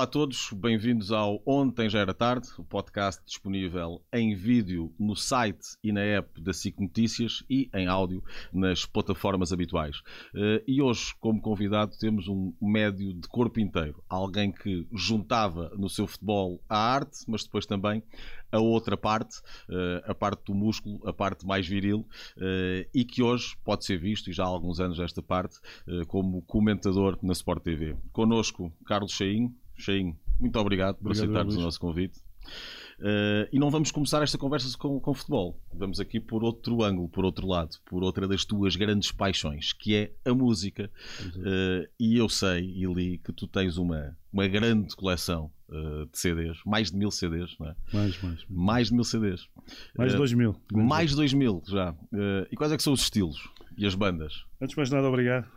Olá a todos, bem-vindos ao Ontem Já Era Tarde, o podcast disponível em vídeo no site e na app da SIC Notícias e em áudio nas plataformas habituais. Eh, e hoje, como convidado, temos um médio de corpo inteiro, alguém que juntava no seu futebol a arte, mas depois também a outra parte, eh, a parte do músculo, a parte mais viril, eh, e que hoje pode ser visto, e já há alguns anos esta parte, como comentador na Sport TV. Connosco, Carlos Cheinho. Cheinho, muito obrigado por obrigado, aceitares o nosso convite. Uh, e não vamos começar esta conversa com, com futebol. Vamos aqui por outro ângulo, por outro lado, por outra das tuas grandes paixões, que é a música. Uh, e eu sei e li que tu tens uma, uma grande coleção uh, de CDs, mais de mil CDs, não é? Mais, mais. Mais de mil CDs. Mais de dois mil. Mais de dois mil já. e quais é que são os estilos e as bandas? Antes de mais nada, obrigado.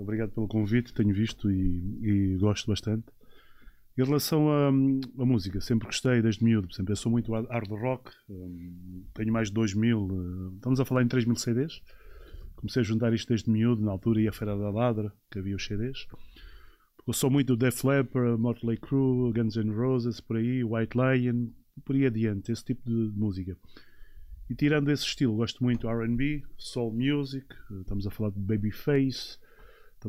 obrigado pelo convite, tenho visto e, e gosto bastante. Em relação à, música, sempre gostei desde miúdo, sempre eu sou muito hard rock, um, tenho mais de 2 mil, uh, estamos a falar em 3 mil CDs. Comecei a juntar isto desde miúdo, na altura ia à Feira da Ladra, que havia os CDs. Eu sou muito Def Leppard, Motley Crue, Guns N' Roses, por aí, White Lion, por aí adiante, esse tipo de, música. E tirando esse estilo, gosto muito R&B, soul music, estamos a falar de Babyface,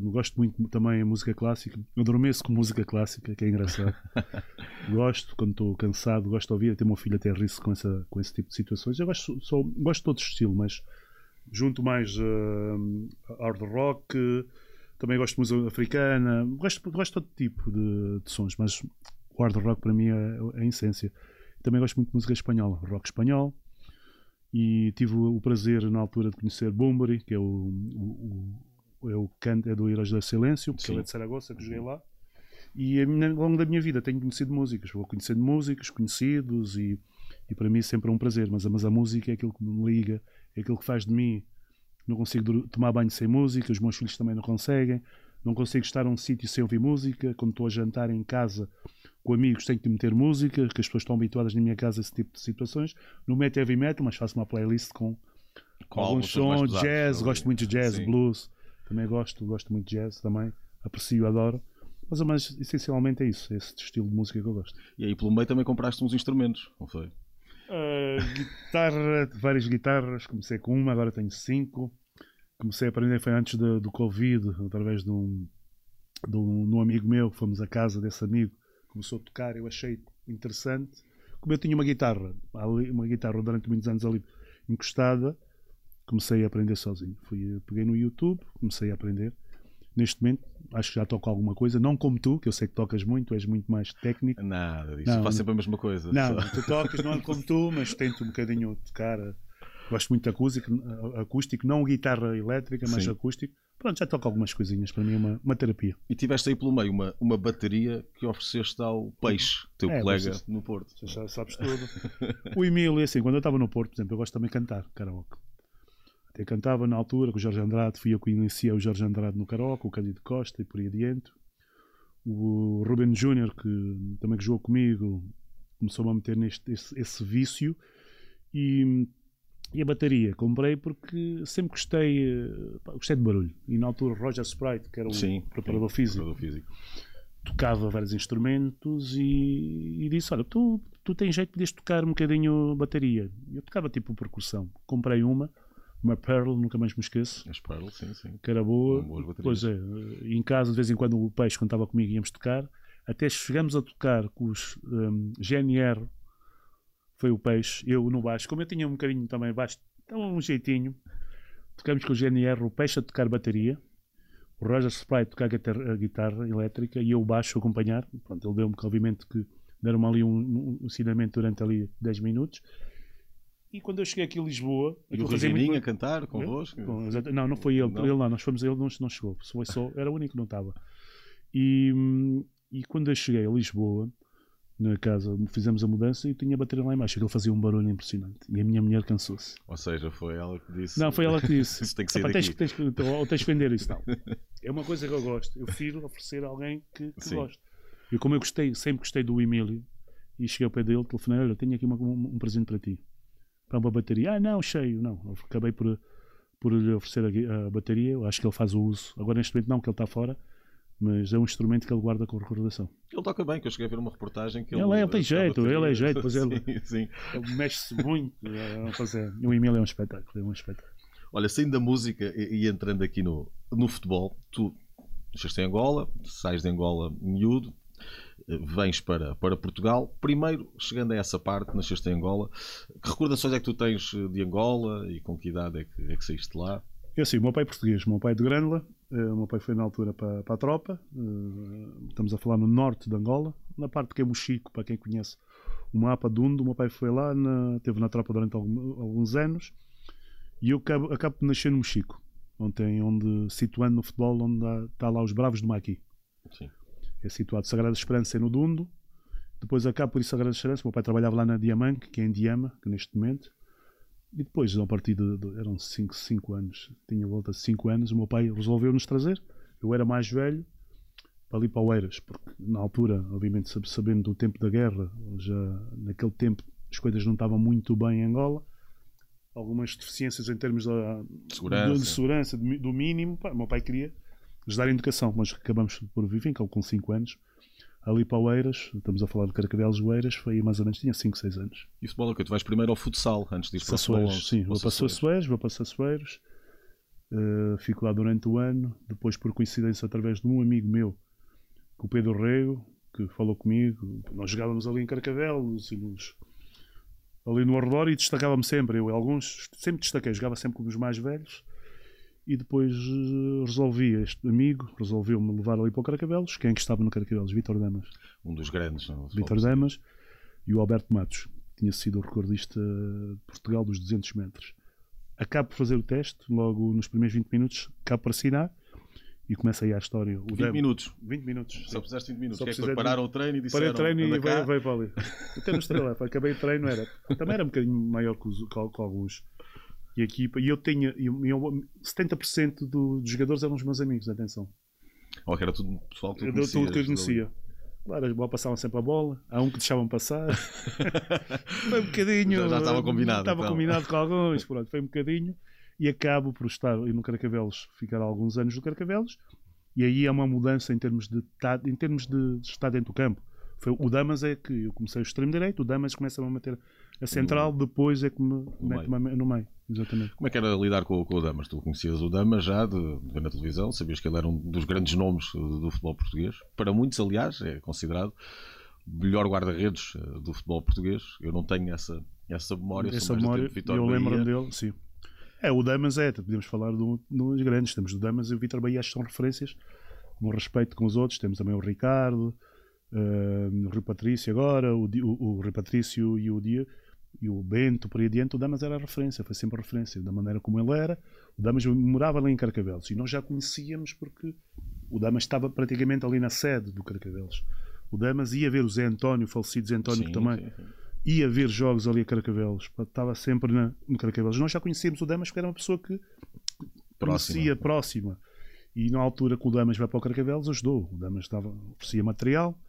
gosto muito também de música clássica. Eu adormeço com música clássica, que é engraçado. gosto, quando estou cansado, gosto de ouvir. Até o meu filho até ri-se com, essa, com esse tipo de situações. Eu gosto, gosto de todo estilo, mas junto mais uh, hard rock, também gosto de música africana, gosto, gosto de todo tipo de, de sons, mas o hard rock para mim é, é a essência. Também gosto muito de música espanhola, rock espanhol. E tive o prazer na altura de conhecer Bumburi, que é o, o é o canto é do Heróis do Silêncio, porque Sim. ele é de Saragossa, que joguei lá. E ao longo da minha vida tenho conhecido músicas, vou conhecendo músicos, conhecidos, e, e para mim é sempre um prazer. Mas, mas a música é aquilo que me liga, é aquilo que faz de mim. Não consigo tomar banho sem música, os meus filhos também não conseguem. Não consigo estar num sítio sem ouvir música. Quando estou a jantar em casa com amigos, tenho que meter música, que as pessoas estão habituadas na minha casa a esse tipo de situações. Não meto heavy metal, mas faço uma playlist com, com alguns sons, jazz, gosto muito de jazz, Sim. blues. Também gosto, gosto muito de jazz também, aprecio, adoro. Mas, mas essencialmente é isso, é esse estilo de música que eu gosto. E aí pelo meio também compraste uns instrumentos, não foi? Uh, guitarra, várias guitarras, comecei com uma, agora tenho cinco. Comecei a aprender, foi antes de, do Covid, através de um, de, um, de um amigo meu, que fomos à casa desse amigo, começou a tocar, eu achei interessante. Como eu tinha uma guitarra, uma guitarra durante muitos anos ali encostada, comecei a aprender sozinho. Fui, peguei no YouTube, comecei a aprender. Neste momento, acho que já toco alguma coisa, não como tu, que eu sei que tocas muito, és muito mais técnico. Nada disso, não, faço sempre a mesma coisa. Não, só. tu tocas, não como tu, mas tento um bocadinho tocar. Gosto muito de acústico, acústico não guitarra elétrica, mas Sim. acústico. Pronto, já toco algumas coisinhas, para mim é uma, uma terapia. E tiveste aí pelo meio uma, uma bateria que ofereceste ao Peixe, teu é, colega no Porto. Já sabes tudo. o Emílio, assim, quando eu estava no Porto, por exemplo, eu gosto também de cantar karaoke. Até cantava na altura com o Jorge Andrade, fui eu que iniciei o Jorge Andrade no karaoke, o Cândido Costa e por aí adiante. O Ruben Júnior, que também que jogou comigo, começou-me a meter neste esse, esse vício. E, e, a bateria comprei porque sempre gostei, gostei de barulho. E na altura Roger Sprite, que era um sim, preparador, sim, físico, preparador físico, tocava vários instrumentos e, e disse: Olha, tu, tu tens jeito de tocar um bocadinho bateria. Eu tocava tipo percussão. Comprei uma uma Pearl, nunca mais me esqueço. As Pearl, sim, sim. Que era boa. Pois é, em casa, de vez em quando, o peixe, quando estava comigo, íamos tocar. Até chegamos a tocar com os um, GNR, foi o peixe, eu no baixo. Como eu tinha um bocadinho também baixo, então um jeitinho. Tocamos com o GNR, o peixe a tocar bateria. O Roger Spray a tocar a guitarra elétrica e eu o baixo a acompanhar. Pronto, ele deu-me, obviamente, que deram-me ali um, um ensinamento durante ali 10 minutos e quando eu cheguei aqui em Lisboa. E o Regininho muito... a cantar convosco? Com, não, não foi ele. Não. Ele não, nós fomos ele, não, não chegou. Foi só, era o único que não estava. E, e quando eu cheguei a Lisboa, na casa, fizemos a mudança e tinha a bateria lá embaixo. Ele fazia um barulho impressionante. E a minha mulher cansou-se. Ou seja, foi ela que disse. Não, foi ela que disse. Isso tem que ser tens, tens, ou tens que vender isso. Não. É uma coisa que eu gosto. Eu prefiro oferecer a alguém que, que goste. E como eu gostei, sempre gostei do Emílio, e cheguei ao pé dele, telefonei: Olha, tenho aqui uma, um, um presente para ti para uma bateria. Ah, não, cheio. Não, acabei por, por lhe oferecer a, a, bateria. Eu acho que ele faz o uso. Agora, neste momento, não, que ele está fora. mas é um instrumento que ele guarda com recordação. Ele toca bem, que eu cheguei a ver uma reportagem que ele. Ele, ele tem jeito, ele é jeito, pois ele, sim, ele mexe-se muito. É, fazer. O Emílio é um espetáculo, é um espetáculo. Olha, saindo da música e, e entrando aqui no, no futebol, tu nasceste em Angola, sais de Angola miúdo, vens para, para Portugal. Primeiro, chegando a essa parte, nasceste em Angola, que recordações é que tu tens de Angola e com que idade é que, é que saíste lá? É assim, o meu pai é português, o meu pai é de Grândola, uh, o meu pai foi na altura para, para a tropa, uh, estamos a falar no norte de Angola, na parte que é Mochico, para quem conhece o mapa de Undo, o meu pai foi lá, na, teve na tropa durante alguns anos, e eu acabo, acabo de nascer no Mochico, onde, onde situando no futebol, onde há, está lá os Bravos de Maqui. Sim. É situado Sagrada Esperança é no Dundo, depois acabo por ir Sagrada Esperança, o meu pai trabalhava lá na Diamante, que é em Diama, que neste momento, e depois, a partir de, de eram 5 anos, tinha volta de 5 anos, o meu pai resolveu-nos trazer. Eu era mais velho, para ali para Oeiras, porque na altura, obviamente, sabendo do tempo da guerra, já naquele tempo as coisas não estavam muito bem em Angola, algumas deficiências em termos de segurança, de, de segurança do mínimo. Pá, o meu pai queria nos dar educação, mas acabamos por viver, com 5 anos, ali para Oeiras, estamos a falar de Carcavelos Oeiras, foi mais ou menos, tinha 5, 6 anos. E futebol é que tu vais primeiro ao futsal, antes de ir para o futebol? Sim, vou para Sassueiros, vou para Sassueiros, uh, fico lá durante o ano, depois por coincidência através de um amigo meu, o Pedro Rego, que falou comigo, nós jogávamos ali em Carcavelos, nos, ali no arredor e destacava-me sempre, eu alguns, sempre destaquei, jogava sempre com os mais velhos, e depois uh, resolvi, este amigo resolveu-me levar ali para o Carcavelos. Quem é que estava no Carcavelos? Vitor Damas. Um dos grandes. Vitor Damas e o Alberto Matos, que tinha sido o recordista de Portugal dos 200 metros. Acabo por fazer o teste, logo nos primeiros 20 minutos, acabo para assinar e começa aí a história. O 20 Damas. minutos. 20 minutos. Só precisaste 20 minutos. Só que é que pararam o treino e disseram... Parei o treino e veio, veio para ali. Até no estrela, acabei o treino, era. Também era um bocadinho maior que, os, que alguns e a equipa. E eu tinha. Eu, eu, 70% do, dos jogadores eram os meus amigos, atenção. Oh, era tudo pessoal que tu conhecias, Tudo que eu conhecia. Claro, as passavam sempre a bola. Há um que deixavam passar. foi um bocadinho. Já, já estava combinado. Estava então. combinado com alguns. Pronto, foi um bocadinho. E acabo por estar no Carcavelos, ficar alguns anos no Carcavelos. E aí é uma mudança em termos de, em termos de estar dentro do campo. Foi, o Damas é que eu comecei o extremo direito, o Damas começa a meter a central, depois é que me mete meio. no meio. Exatamente. Como é que era lidar com, com o Damas? Tu conhecias o Damas já de, de ver na televisão, sabias que ele era um dos grandes nomes do, do futebol português. Para muitos, aliás, é considerado o melhor guarda-redes eh, do futebol português. Eu não tenho essa, essa memória. Essa memória, eu lembro dele, sim. É, o Damas é, podemos falar do, dos grandes. Temos o Damas e o Vitor Bahia, são referências, com respeito com os outros. Temos também o Ricardo, uh, o Rui Patrício agora, o, o, o Rui Patrício e o Dia e o Bento, por aí adiante, o Damas era a referência, foi sempre a referência, da maneira como ele era. O Damas morava ali em Carcavelos e nós já conhecíamos porque o Damas estava praticamente ali na sede do Carcavelos. O Damas ia ver o Zé António, o falecido Zé António, sim, também sim, sim. ia ver jogos ali a Carcavelos, estava sempre na, no Carcavelos. Nós já conhecíamos o Damas porque era uma pessoa que próxima. conhecia próxima. E na altura que o Damas vai para o Carcavelos, ajudou. O Damas estava, oferecia material,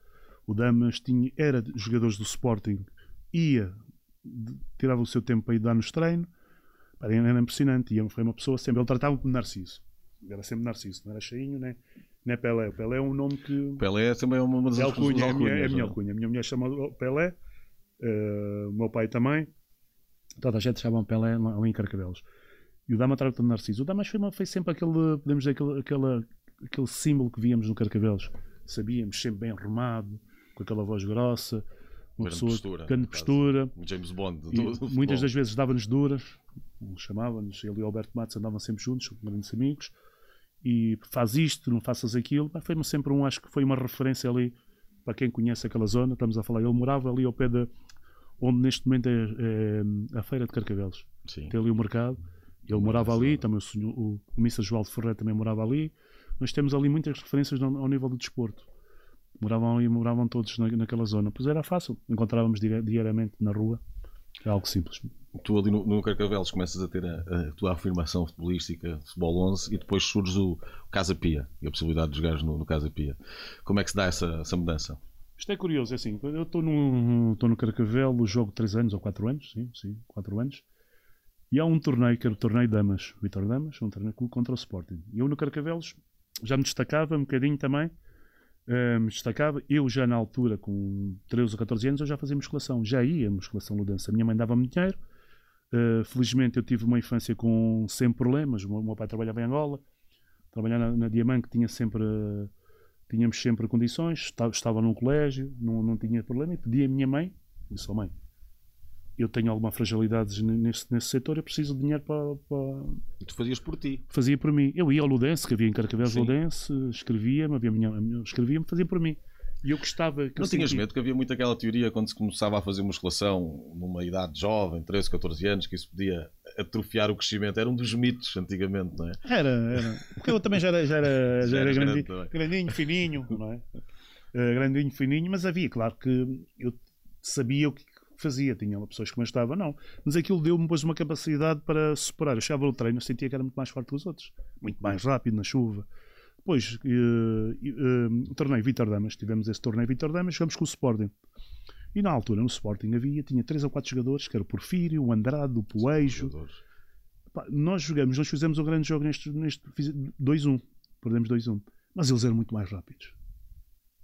o Damas tinha, era jogadores do Sporting, ia tirava o seu tempo para ir dar-nos treino. Era impressionante. E foi uma pessoa sempre. Ele tratava-me como Narciso. Era sempre Narciso. Não era cheinho, nem, nem Pelé. O Pelé é um nome que. Pelé também é uma das é alcunha, é, é a minha alcunha. A minha mulher chama Pelé. Uh, o meu pai também. Toda a gente chama Pelé ali em Carcavelos. E o Dama trata de Narciso. O Dama foi, foi sempre aquele, podemos dizer, aquele, aquele, aquele símbolo que víamos no Carcavelos. Sabíamos, sempre bem arrumado, com aquela voz grossa uma pessoa postura, grande postura. James Bond. muitas das vezes dava-nos duras, chamava-nos, ele e o Alberto Matos andavam sempre juntos, grandes amigos, e faz isto, não faças aquilo. Foi-me sempre um, acho que foi uma referência ali para quem conhece aquela zona. Estamos a falar, ele morava ali ao pé de onde neste momento é, é a Feira de Carcavelos. Sim. Tem ali o mercado. Ele morava ali, também o, senhor, o, o Missa João de Ferreira também morava ali. Nós temos ali muitas referências ao, ao nível do desporto moravam ali, moravam todos na, naquela zona. Pois era fácil, encontrávamos diariamente na rua, é algo simples. Tu ali no, no Carcavelos começas a ter a, a, tua afirmação futebolística, futebol 11, e depois surge o, o Casa Pia e a possibilidade de jogares no, no Casa Pia. Como é que se dá essa, essa mudança? Isto é curioso, é assim, eu estou no, estou no Carcavelo, jogo 3 anos ou 4 anos, sim, sim, 4 anos, e há um torneio, que era o torneio Damas, Vitor Damas, um torneio contra o Sporting. E eu no Carcavelos já me destacava um bocadinho também. Me destacava. Eu já na altura, com 13 ou 14 anos, eu já fazia musculação. Já ia musculação ludança. A minha mãe dava-me dinheiro. Uh, felizmente eu tive uma infância com sempre problemas. O meu pai trabalhava em Angola. Trabalhar na, na Diamante tinha sempre... Uh, tínhamos sempre condições. Estava, estava num colégio, não, não tinha problema. E pedi à minha mãe, disse, oh mãe, eu tenho alguma fragilidade nesse, nesse setor, eu preciso de dinheiro para, para... E tu fazias por ti? Fazia por mim. Eu ia ao Ludense, que havia em Carcavelos Ludense, escrevia-me, havia minha, escrevia-me, fazia por mim. E eu gostava que Não tinhas medo que havia muito aquela teoria quando se começava a fazer musculação numa idade jovem, 13, 14 anos, que isso podia atrofiar o crescimento. Era um dos mitos antigamente, não é? Era, era. Porque eu também já era, já era, já, já era grandinho, grandinho, fininho, não é? Uh, grandinho, fininho, mas havia, claro que eu sabia o que fazia, tinha pessoas que me ajudavam, não. Mas aquilo deu-me depois uma capacidade para superar. Eu chegava no treino, sentia que era muito mais forte que os outros, muito mais rápido na chuva. Depois, uh, o torneio Vitor Damas, tivemos esse torneio Vitor Damas, jogamos com o Sporting. E na altura, no Sporting havia, tinha três ou quatro jogadores, que era o Porfírio, o Andrade, o Poejo. Nós jogamos, nós fizemos um grande jogo neste, neste 2-1. Perdemos 2-1. Mas eles eram muito mais rápidos.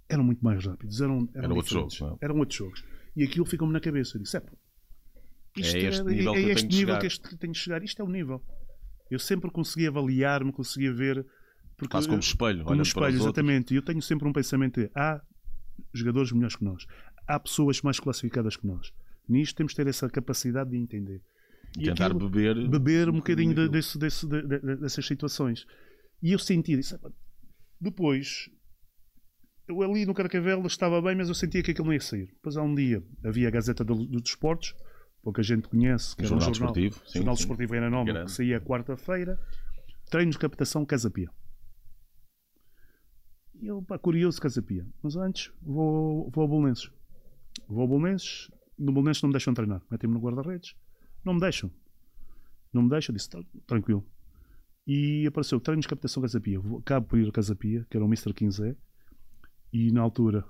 Eram muito mais rápidos. Eram, eram, eram outros jogos. Não? É? Eram outros jogos. E aquilo ficou-me na cabeça. Eu disse: é, isto é este é, nível, é, é este que, nível que, este, tenho de chegar. Isto é o nível. Eu sempre consegui avaliar-me, conseguia ver. Porque, Quase como espelho. Como espelho, exatamente. E eu tenho sempre um pensamento de: há jogadores melhores que nós. Há pessoas mais classificadas que nós. Nisto temos de ter essa capacidade de entender. E tentar aquilo, beber. Beber um bocadinho de, desse, desse, de, de, dessas situações. E eu senti isso. Depois, eu ali no Carcavel estava bem, mas eu sentia que aquilo não ia sair. Depois há um dia havia a Gazeta dos do Desportos, pouca gente conhece, que era jornal um jornal desportivo. Sim, jornal sim. desportivo era nome, Grande. que saía quarta-feira. Treinos de captação Casa Pia. E eu, pá, curioso Casa Pia. Mas antes vou, vou ao Bolonenses. Vou ao Bolonenses. No Bolonenses não me deixam treinar. Metem-me no guarda-redes. Não me deixam. Não me deixam. Disse, tá, tranquilo. E apareceu treinos de captação Casa Pia. Acabo por ir a Casa Pia, que era o Mr. 15 e na altura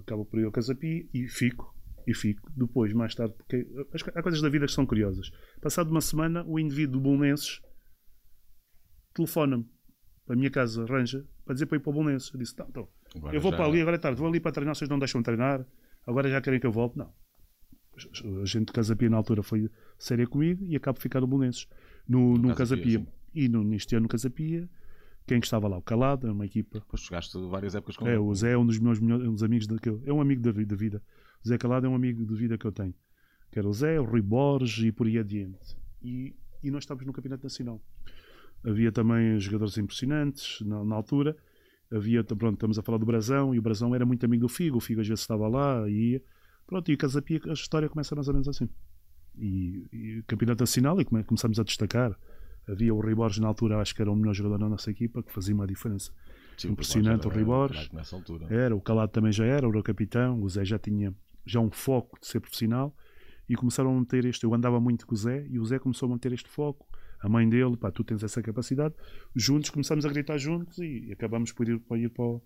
acabo por ir ao Casapi e fico. E fico. Depois, mais tarde, porque há coisas da vida que são curiosas. Passado uma semana, o indivíduo do Bolonenses telefona-me para a minha casa, arranja, para dizer para ir para o Bolonenses. Eu disse: tá, então, eu vou já... para ali, agora é tarde, vou ali para treinar, vocês não deixam treinar, agora já querem que eu volte? Não. A gente de Casapia na altura foi séria comigo e acabo de ficar no Bolonenses. No, no, no Casapia. E no, neste ano no Casapia quem que estava lá? O Calado, é uma equipa. Pois jogaste várias épocas com É, ele. o Zé é um dos meus melhores, um dos amigos de, eu, é um amigo da, da vida. O Zé Calado é um amigo de vida que eu tenho. Que era o Zé, o Rui Borges e por aí adiante. E, e nós estávamos no Campeonato Nacional. Havia também jogadores impressionantes na, na altura. Havia, pronto, estamos a falar do Brasão e o Brasão era muito amigo do Figo. O Figo às vezes estava lá e pronto, e o Casapia, a história começa mais ou menos assim. E, e Campeonato Nacional e come, começamos a destacar Havia o Rui Borges na altura, acho que era o melhor jogador da nossa equipa, que fazia uma diferença Sim, impressionante. O Rui Borges era, o Calado também já era, era o capitão. O Zé já tinha já um foco de ser profissional e começaram a meter este. Eu andava muito com o Zé e o Zé começou a manter este foco. A mãe dele, pá, tu tens essa capacidade. Juntos começamos a gritar juntos e acabamos por ir, por ir para, o,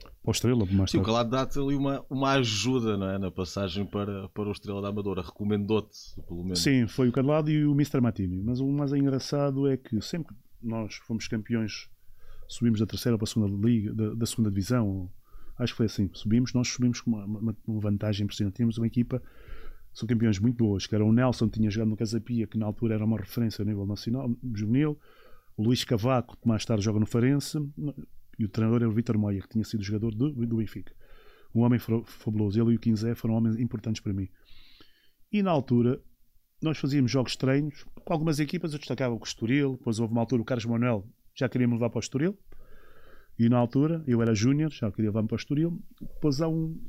para o Estrela. Mais Sim, o Calado dá-te ali uma, uma ajuda não é? na passagem para, para o Estrela da Amadora. Recomendou-te, pelo menos. Sim, foi o Calado e o Mr. Matini. Mas o mais engraçado é que sempre que nós fomos campeões, subimos da terceira para a segunda liga, da, da segunda divisão. Acho que foi assim. Subimos, nós subimos com uma, uma, uma vantagem impressionante. Tínhamos uma equipa são campeões muito boas, que era o Nelson, que tinha jogado no Casapia, que na altura era uma referência a nível nacional, juvenil, o Luís Cavaco, que mais tarde joga no Farense, e o treinador era o Vitor Moya, que tinha sido jogador do, do Benfica. Um homem fabuloso. Ele e o Quinzé foram homens importantes para mim. E na altura, nós fazíamos jogos treinos com algumas equipas. Eu destacava o Estoril. Depois houve uma altura, o Carlos Manuel já queria me levar para o Estoril. E na altura, eu era júnior, já queria levar-me para o Estoril. Depois há um.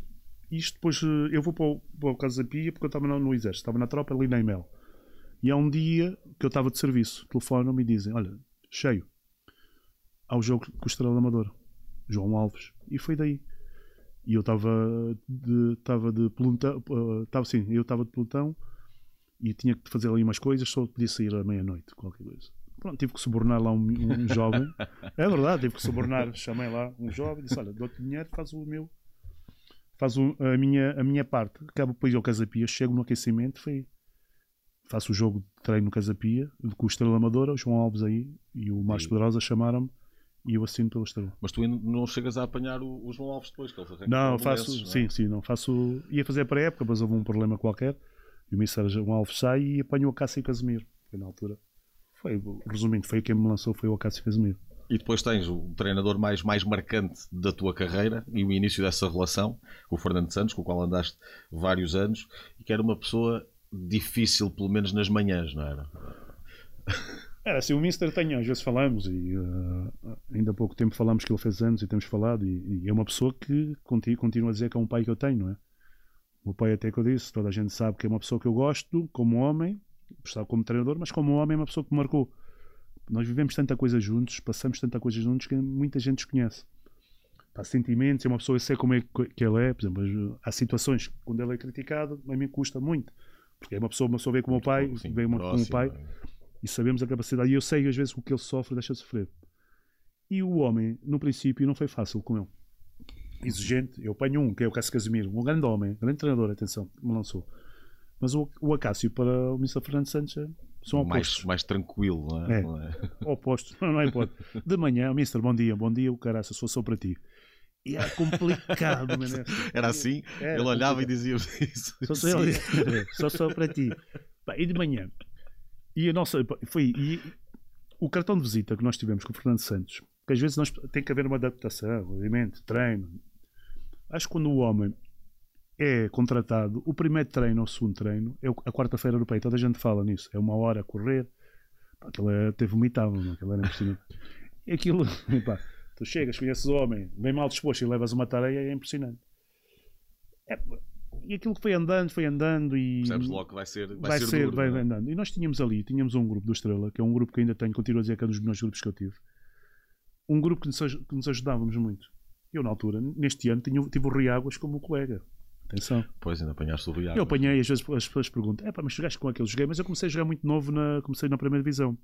Isto depois. Eh, eu vou para o, para o Casa Pia porque eu estava no, no Exército, estava na tropa ali na Emel. E há um dia que eu estava de serviço, telefonam-me e dizem: Olha, cheio, ao jogo com o Estrela Amador, João Alves. E foi daí. E eu estava de, de pelotão, estava assim, eu estava de pelotão e tinha que fazer ali umas coisas, só podia sair à meia-noite, qualquer coisa. Pronto, tive que subornar lá um, um jovem. É verdade, tive que subornar, chamei lá um jovem, disse: Olha, dou-te dinheiro, faz o meu, faz o, a, minha, a minha parte. Acabo depois ao Casapia, chego no aquecimento, foi, faço o jogo de treino no Casapia, com o Estrela Amadora, o João Alves aí e o Marcos Pedrosa chamaram-me e eu assino pela Estrela. Mas tu não chegas a apanhar o, o João Alves depois, que ele Não, faço, não é? sim, sim, não faço. Ia fazer para a época, mas houve um problema qualquer. E o Mister João Alves sai e apanhou o Cássio Casemiro. Foi na altura. Foi, resumindo, foi quem me lançou, foi o Cássio Casemiro. E depois tens o treinador mais, mais marcante da tua carreira e o início dessa relação, o Fernando Santos, com o qual andaste vários anos, e que era uma pessoa difícil, pelo menos nas manhãs, não era? Era assim, o Mister tem, às vezes falamos, e uh, ainda há pouco tempo falamos que ele fez anos e temos falado, e, e é uma pessoa que continua a dizer que é um pai que eu tenho, não é? O meu pai, até que eu disse, toda a gente sabe que é uma pessoa que eu gosto, como homem, estava como treinador, mas como homem é uma pessoa que me marcou. Nós vivemos tanta coisa juntos, passamos tanta coisa juntos que muita gente desconhece. Há sentimentos, é uma pessoa, eu sei como é que ele é, por exemplo, há situações quando ele é criticado, a mim custa muito, porque é uma pessoa, uma pessoa vê como o pai, sim, vê como o pai, é? E sabemos a capacidade, e eu sei às vezes o que ele sofre, deixa sofrer. E o homem, no princípio, não foi fácil com ele. Exigente, eu apanho um, que é o Cássio Casimiro, um grande homem, grande treinador, atenção, me lançou. Mas o, o Acácio para o Mr. Fernando Santos é são mais, mais tranquilo, não é? é. Não é? Opostos, não é pode. De manhã, Mister, bom dia, bom dia, o caraça, sou só para ti. E era complicado, mano. Era assim? Era ele olhava complicado. e dizia isso. Só, só, ele, só, só para ti. e de manhã, e a nossa. Foi. E, o cartão de visita que nós tivemos com o Fernando Santos, que às vezes nós, tem que haver uma adaptação, obviamente, treino. Acho que quando o homem é contratado, o primeiro treino ou o segundo treino é a quarta-feira europeia. Toda a gente fala nisso. É uma hora a correr. Aquilo é até vomitável, não? aquilo era impressionante. E aquilo, tu chegas, conheces o homem, bem mal disposto e levas uma tareia, é impressionante. É, e aquilo que foi andando, foi andando e. Percebes logo que vai ser. Vai, vai ser, ser duro, vai é? andando. E nós tínhamos ali, tínhamos um grupo do Estrela, que é um grupo que ainda tenho, continuo a dizer que é um dos melhores grupos que eu tive. Um grupo que nos, que nos ajudávamos muito. Eu, na altura, neste ano, tinha, tive o Riáguas como colega. Atenção. Pois, ainda apanhaste o Riago. Eu apanhei, às vezes as pessoas perguntam: é pá, mas jogaste com aquele? Joguei, mas eu comecei a jogar muito novo, na, comecei na primeira divisão.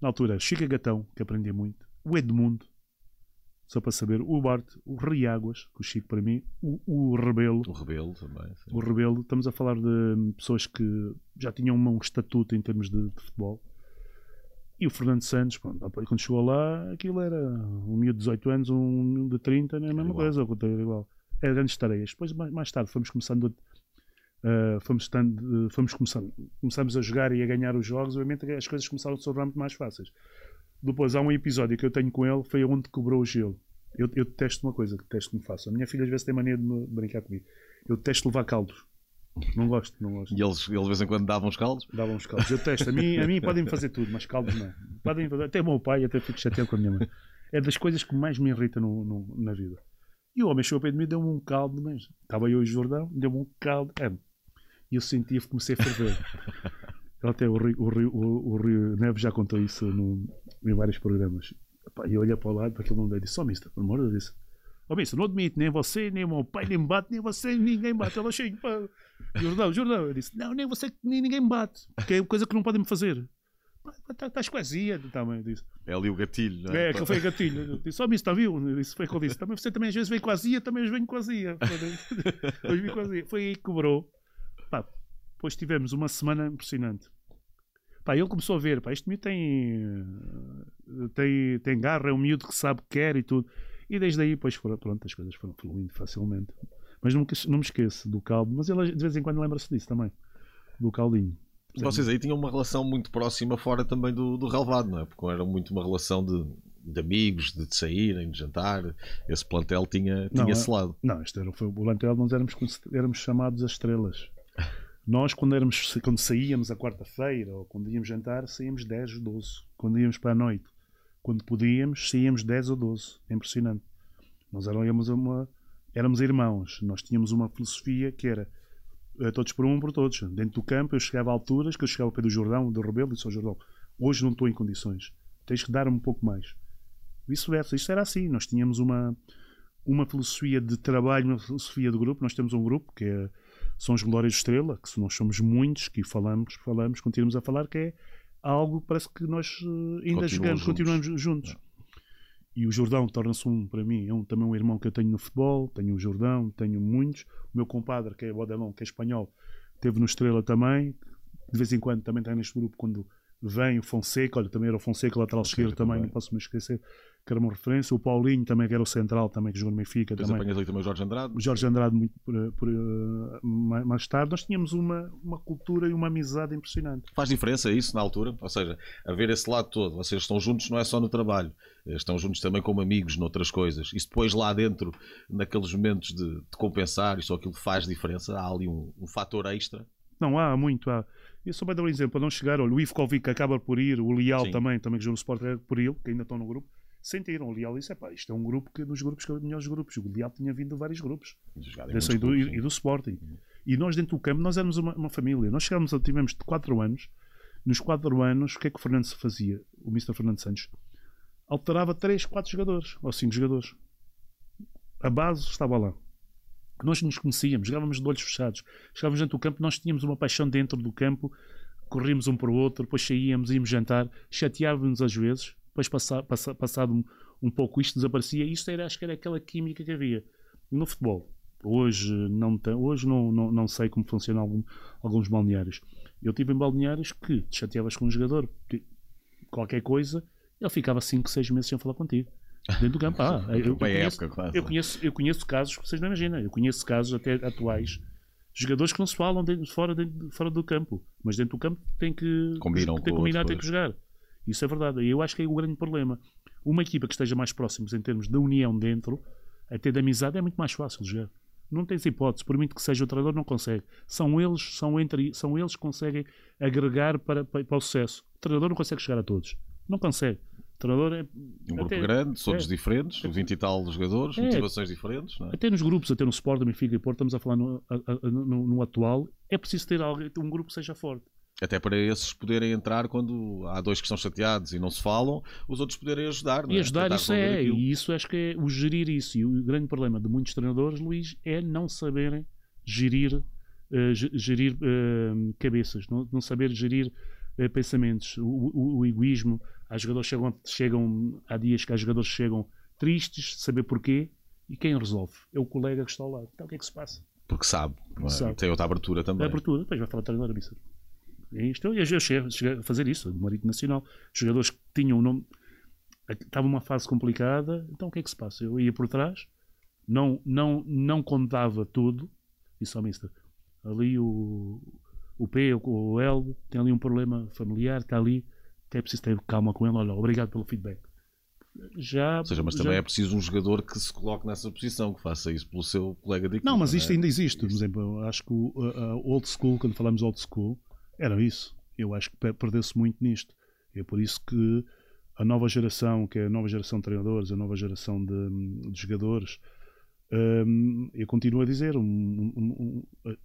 Na altura, Chica Gatão, que aprendi muito, o Edmundo, só para saber, o Bart, o Riáguas, que o Chico para mim, o, o Rebelo. O Rebelo também. Sim. O Rebelo, estamos a falar de pessoas que já tinham um estatuto em termos de, de futebol. E o Fernando Santos, quando chegou lá, aquilo era um miúdo de 18 anos, um de 30, não é a mesma coisa, igual é grandes tareias. Depois, mais, mais tarde, fomos começando uh, fomos, uh, fomos começando, começamos a jogar e a ganhar os jogos, obviamente as coisas começaram a se tornar muito mais fáceis. Depois há um episódio que eu tenho com ele, foi onde quebrou o gelo. Eu, eu detesto uma coisa, detesto que me façam. A minha filha às vezes tem mania de me brincar comigo. Eu detesto levar caldos. Não gosto, não gosto. E eles, eles de vez em quando davam os caldos? Davam os caldos. Eu testo. A mim, a mim podem-me fazer tudo, mas caldos não. Podem fazer. Até o meu pai, até fico chateado com a minha mãe. É das coisas que mais me irrita no, no, na vida. E o homem chegou para mim e deu-me um caldo, mas estava eu e o Jordão, deu-me um caldo. É, e eu sentia que comecei a ferver. Até o Rio, o, Rio, o, o Rio Neves já contou isso no, em vários programas. E eu olhei para o lado, para aquele mundo e disse: Ó, oh, mister, por amor de Deus. Ó, oh, mister, não admito, nem você, nem o meu pai, nem me bate, nem você, ninguém bate. Ela chega, pá. Jordão, Jordão. Eu disse: Não, nem você, nem ninguém me bate. Que é coisa que não podem me fazer. Estás azia também. Disse. É ali o gatilho, não é? É, que foi o gatilho. disse, só oh, está viu? Isso foi o que eu disse. Também, você também às vezes vem azia, também venho azia. Hoje vim azia. Foi aí que cobrou. Pá, depois tivemos uma semana impressionante. Pá, ele começou a ver, pá, este miúdo tem, tem, tem garra, é um miúdo que sabe que quer e tudo. E desde aí, depois, foram, pronto, as coisas foram fluindo facilmente. Mas não, não me esqueço do caldo, mas ele de vez em quando lembra-se disso também, do caldinho. Vocês aí tinham uma relação muito próxima fora também do, do relevado, não é? Porque era muito uma relação de, de amigos, de, de saírem, de jantar. Esse plantel tinha, tinha não, esse lado. Não, este era, foi o plantel, nós éramos, éramos chamados as estrelas. Nós, quando, éramos, quando saíamos a quarta-feira ou quando íamos jantar, saíamos 10 ou 12. Quando íamos para a noite, quando podíamos, saíamos 10 ou 12. É impressionante. Nós éramos, uma, éramos irmãos. Nós tínhamos uma filosofia que era eh, todos por um, por todos. Dentro do campo, eu chegava a alturas que eu chegava do Jordão, do Rebelo, e disse ao Jordão: hoje não estou em condições, tens que dar-me um pouco mais. Vice-versa, isto era assim. Nós tínhamos uma, uma filosofia de trabalho, uma filosofia de grupo. Nós temos um grupo que é, são os Glórias de Estrela, que nós somos muitos, que falamos, falamos, continuamos a falar, que é algo parece que nós eh, ainda jogamos, continuamos juntos. É. E o Jordão torna-se um, para mim, é um, também um irmão que eu tenho no futebol. Tenho o Jordão, tenho muitos. O meu compadre, que é Bodelão, que é espanhol, teve no Estrela também. De vez em quando também está neste grupo quando vem o Fonseca, olha, também era o Fonseca, lateral esquerdo também, também, não posso me esquecer, que era uma referência. O Paulinho também, que era o central, também que jogou no Benfica. Depois também. apanhas ali também o Jorge Andrade. O Jorge Andrade, muito por, por, uh, mais tarde. Nós tínhamos uma, uma cultura e uma amizade impressionante. Faz diferença isso na altura? Ou seja, haver esse lado todo. Vocês estão juntos não é só no trabalho, estão juntos também como amigos noutras coisas. Isso depois lá dentro, naqueles momentos de, de compensar, isso aquilo faz diferença. Há ali um, um fator extra. Não, há muito. Há. Eu só para dar um exemplo, para não chegar, olha, o Ivkovic acaba por ir, o Leal Sim. também, também que jogou no Sport por ir, que ainda estão no grupo, sentiram. O Leal disse, pá, isto é um grupo que nos grupos que é melhores grupos. O Leal tinha vindo de vários grupos. Desse, e, do, e, do Sporting. Uhum. E nós dentro do campo, nós éramos uma, uma família. Nós chegámos, tivemos 4 anos. Nos 4 anos, o que é que o Fernando fazia? O Mr. Fernando Santos alterava 3, 4 jogadores, ou 5 jogadores. A base estava lá nós nos conhecíamos, jogávamos de olhos fechados, chegávamos dentro do campo, nós tínhamos uma paixão dentro do campo, corríamos um para o outro, depois saíamos, íamos jantar, chateávamos às vezes, depois passa, passa, passado um, um, pouco isto desaparecia, isto era, acho que era aquela química que havia no futebol. Hoje não, hoje não, não, não sei como funciona algum, alguns balneários. Eu tive em balneários que te chateavas com um jogador, qualquer coisa, ele ficava 5, 6 meses sem falar contigo dentro do campo. Ah, eu, eu, conheço, eu, conheço, eu conheço casos que vocês não imaginam. Eu conheço casos até atuais. Jogadores que não se falam dentro, fora, dentro, fora do campo, mas dentro do campo tem que, Combinam tem que combinar, tem que jogar. Isso é verdade. E eu acho que é o grande problema. Uma equipa que esteja mais próxima em termos de união dentro, até de amizade, é muito mais fácil jogar. Não tens hipótese, por muito que seja o treinador, não consegue. São eles, são entre, são eles que conseguem agregar para, para, para o sucesso. O treinador não consegue chegar a todos. Não consegue treinador é. Um grupo até, grande, todos é, diferentes, 20 e tal jogadores, é, motivações diferentes. É? Até nos grupos, até no Sport, Benfica e Porto, estamos a falar no, a, no, no, atual, é preciso ter alguém, um grupo que seja forte. Até para esses poderem entrar quando há dois que estão chateados e não se falam, os outros poderem ajudar. E é? ajudar, Tentar isso é. Aquilo. E isso acho que é o gerir isso. E o grande problema de muitos treinadores, Luís, é não saberem gerir, uh, gerir uh, cabeças, não, não saber gerir uh, pensamentos, o, o, o egoísmo, Há jogadores chegam, chegam, há dias que há jogadores chegam tristes, saber porquê, e quem resolve? É o colega que está ao lado. Então o que é que se passa? Porque sabe, é? sabe. tem outra abertura também. A abertura, depois vai falar treinador, Missa. É isto, eu, eu cheguei, cheguei a fazer isso, do Marito Nacional. Jogadores que tinham um nome. Estava uma fase complicada, então o que é que se passa? Eu ia por trás, não, não, não contava tudo, disse ao Mister. Ali o, o P, o, o L, tem ali um problema familiar, está ali que é preciso ter calma com ele. Olha, obrigado pelo feedback. Já, Ou seja, mas já... também é preciso um jogador que se coloque nessa posição, que faça isso pelo seu colega de equipe. Não, mas isto é? ainda existe. Por exemplo, acho que o old school, quando falamos old school, era isso. Eu acho que perdeu-se muito nisto. É por isso que a nova geração, que é a nova geração de treinadores, a nova geração de, de jogadores, um, eu continuo a dizer, um, um,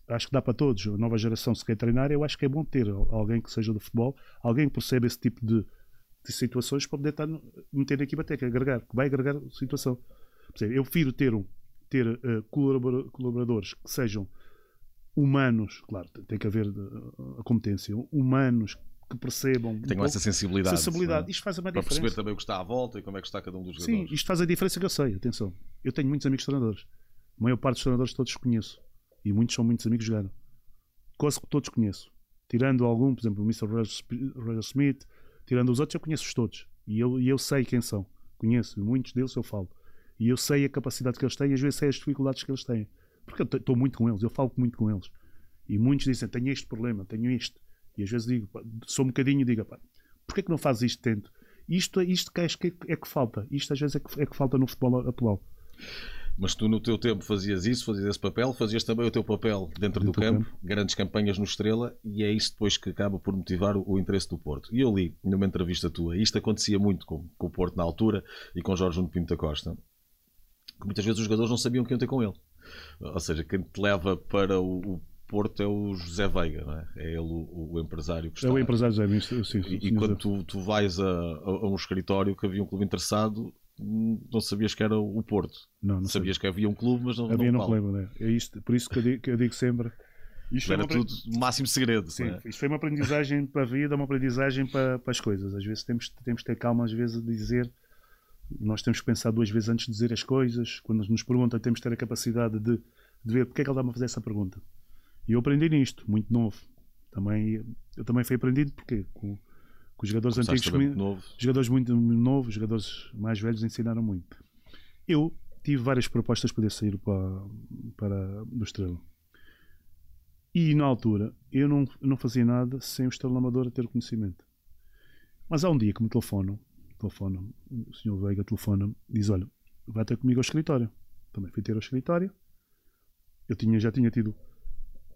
acho que dá para todos. A nova geração, se quer treinar, eu acho que é bom ter alguém que seja do futebol, alguém que perceba esse tipo de, de situações para poder estar, meter a equipa que agregar, que vai agregar a situação. Eu prefiro ter, um, ter uh, colaboradores que sejam humanos, claro, tem que haver uh, a competência, humanos que percebam. Que tenham essa sensibilidade. sensibilidade. É? Isto faz uma diferença. Para perceber também o que está à volta e como é que está cada um dos jogadores. Sim, isto faz a diferença que eu sei, atenção. Eu tenho muitos amigos treinadores. A maior parte dos treinadores todos conheço. E muitos são muitos amigos jogaram. Quase que todos conheço. Tirando algum, por exemplo, o Mr. Roger Smith, tirando os outros, eu conheço-os todos. E eu, e eu sei quem são. Conheço. Muitos deles eu falo. E eu sei a capacidade que eles têm e às vezes sei as dificuldades que eles têm. Porque eu estou muito com eles, eu falo muito com eles. E muitos dizem: tenho este problema, tenho isto. E às vezes digo, pá, sou um bocadinho e digo, pá, porquê que não fazes isto tanto? Isto, isto que acho que é, é, que falta. Isto às vezes é que, é que falta no futebol atual. Mas tu no teu tempo fazias isso, fazias esse papel, fazias também o teu papel dentro, dentro do, campo, campo, grandes campanhas no Estrela, e é isso depois que acaba por motivar o, o, interesse do Porto. E eu li numa entrevista tua, isto acontecia muito com, com o Porto na altura e com Jorge Nuno Pinto da Costa, que muitas vezes os jogadores não sabiam o que iam ter com ele. Ou seja, quem te leva para o, o Porto é o José Veiga, não é? É ele o, o empresário que está. É o empresário José Veiga, sim. E, e quando tu, tu vais a, a, a, um escritório que havia um clube interessado, não sabias que era o Porto. Não, não sabias que havia um clube, mas não Havia, não, não lembro, né? É isto, por isso que eu digo, que eu digo sempre. Isto era tudo máximo segredo. Sim, é? isto foi uma aprendizagem para a vida, uma aprendizagem para, para as coisas. Às vezes temos, temos que ter calma, às vezes, de dizer. Nós temos que pensar duas vezes antes de dizer as coisas. Quando nos perguntam, temos que ter a capacidade de, de ver porque é que ele está-me a fazer essa pergunta. E eu aprendi nisto, muito novo. Também, eu também fui aprendido porque com, que os jogadores Começaste antigos, muito novo. jogadores muito novos, jogadores mais velhos ensinaram muito. Eu tive várias propostas para poder sair para, para do Estrela. E na altura eu não, não fazia nada sem o Estrela Amadora ter conhecimento. Mas há um dia que me telefonam, telefonam o senhor Veiga telefona diz: Olha, vai ter comigo ao escritório. Também fui ter ao escritório. Eu tinha, já tinha tido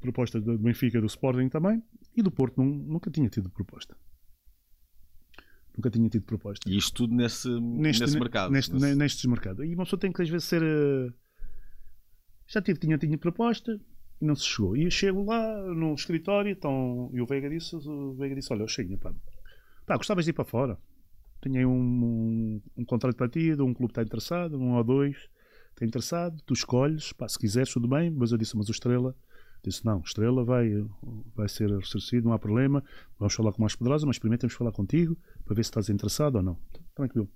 proposta do Benfica, do Sporting também, e do Porto nun- nunca tinha tido proposta. Nunca tinha tido proposta E isto tudo nesse, nesse ne- mercado. Neste, nesse- ne- nestes mercados. E uma pessoa tem que às vezes ser. eh, Já tive, tinha, tinha proposta e não se chegou. E eu chego lá no escritório então, e o Veiga disse: o Veiga disse Olha, cheguei, pá, pá, gostavas de ir para fora. Tenho aí um, um, um contrato para ti, um clube está interessado, um ou dois está interessado, tu escolhes, pá, se quiseres, tudo bem. Mas eu disse: Mas o Estrela. Disse, não, Estrela vai, vai ser ressarcido, não há problema. Vamos falar com mais poderosa, mas primeiro temos que falar contigo para ver se estás interessado ou não. Tranquilo.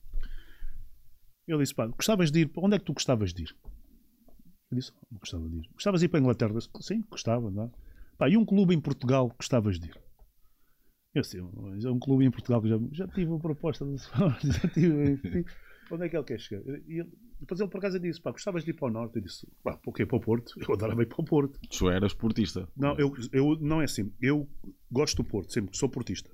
Ele disse, pá, gostavas de ir, onde é que tu gostavas de ir? Eu disse, não gostava de ir. Gostavas de ir para a Inglaterra? Disse, Sim, gostava. Não? é?" Pá, e um clube em Portugal gostavas de ir? Eu "Mas é um clube em Portugal que já, já tive uma proposta, já tive, enfim, onde é que ele quer chegar? E ele- depois ele por acaso disse, pá, gostavas de ir para o Norte? Eu disse, pá, para o quê? Para o Porto? Eu adorava ir para o Porto. Tu eras portista. Não, eu, eu não é assim. Eu gosto do Porto, sempre sou portista.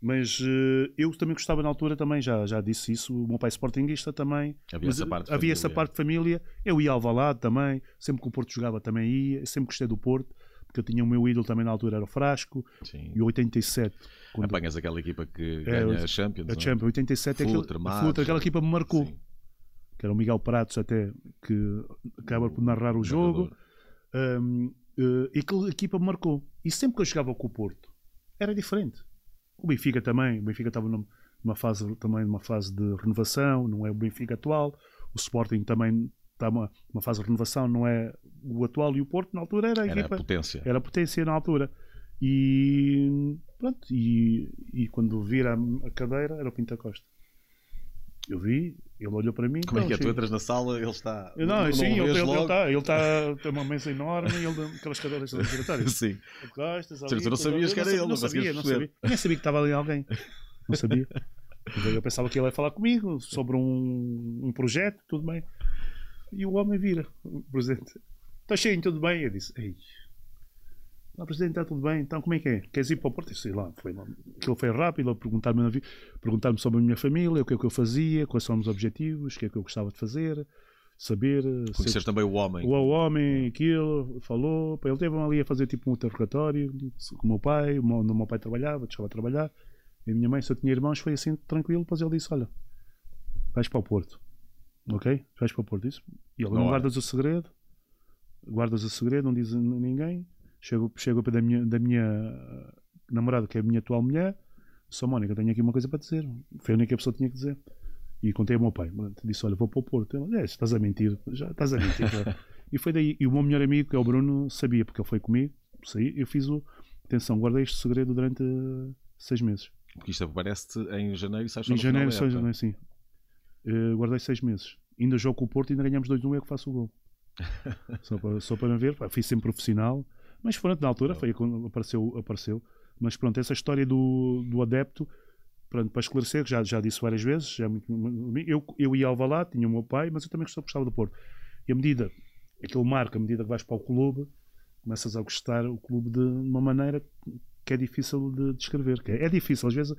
Mas eh, eu também gostava na altura também, já, já disse isso, o meu pai é sportinguista também. Havia Mas, essa parte de havia essa família. parte de família. Eu ia ao Valado também, sempre que o Porto jogava também ia, sempre gostei do Porto, porque eu tinha o meu ídolo também na altura era o Frasco, Sim. e o 87, quando Apanhas aquela equipa que É, ganha o- a Champions. a é? Champions, 87 é aquele, Futre, aquela equipa me marcou, Sim. Que era o Miguel Pratos até, que acaba por narrar o jogo. Narrador. Um, eh, e aquela equipa me marcou. E sempre que eu jogava com o Porto, era diferente. O Benfica também, o Benfica estava num- numa fase também numa fase de renovação, não é o Benfica atual. O Sporting também está numa, numa fase de renovação, não é o atual. E o Porto na altura era a Era a equipa, potência. era a potência na altura. E pronto, e, e quando vira a cadeira era o Pinta Costa. Eu vi, ele olhou para mim. Como é que é? então, Tu entras na sala, ele está. eu Não, sim, ele, ele, ele, logo? tá, ele tá, tem uma mesa enorme e ele aquelas cadeiras. Sim. Costas, ali, Certo, tu não sabias que era ele, não sabia, não sabia. Nem sabia que estava ali alguém. Não sabia. Eu pensava que ele ia falar comigo sobre um, um projeto, tudo bem. E o homem vira, o presidente. Está cheio, tudo bem? Eu disse, ei. Não, presidente, está tudo bem. Então, como é que é? Queres ir para o Porto? Sei lá, foi. Aquilo foi rápido, perguntar-me perguntar-me sobre a minha família, o que é que eu fazia, quais são os objetivos, o que é que eu gostava de fazer, saber. ser Conhecer também o homem. o homem, aquilo, falou. Ele teve ali a fazer tipo um interrogatório com o meu pai, o meu- onde o meu pai trabalhava, deixava de trabalhar. E a minha mãe, se eu tinha irmãos, foi assim tranquilo. Depois ele disse: Olha, vais para o Porto, ok? Vais para o Porto. Isso. E ele Na não hora. guardas o segredo, guardas o segredo, não dizes a ninguém. Chego, chego para da minha, da minha namorada, que é a minha atual mulher. Sou Mónica, tenho aqui uma coisa para dizer. Foi a única pessoa que tinha que dizer. E contei ao meu pai. Disse: Olha, vou para o Porto. Ele, é, estás a mentir. Já estás a mentir. já." e foi daí. E o meu melhor amigo, que é o Bruno, sabia, porque ele foi comigo. Saí, eu fiz o. Atenção, guardei este segredo durante seis meses. Porque isto aparece em janeiro e só Em janeiro, só em janeiro, sim. Eh, guardei seis meses. Ainda jogo com o Porto e ainda ganhamos 2-1, eu que faço o gol. só, para, só para ver, pá, fui sempre profissional. Mas pronto, na altura foi quando apareceu, apareceu. Mas pronto, essa história do, do adepto, pronto, para esclarecer, que já, já disse várias vezes, já é muito- eu, eu ia ao Valado, tinha o meu pai, mas eu também gostava, gostava do Porto. E a medida, aquilo marca, a medida que vais para o clube, começas a gostar o clube de uma maneira que é difícil de descrever. Que é, é difícil, às vezes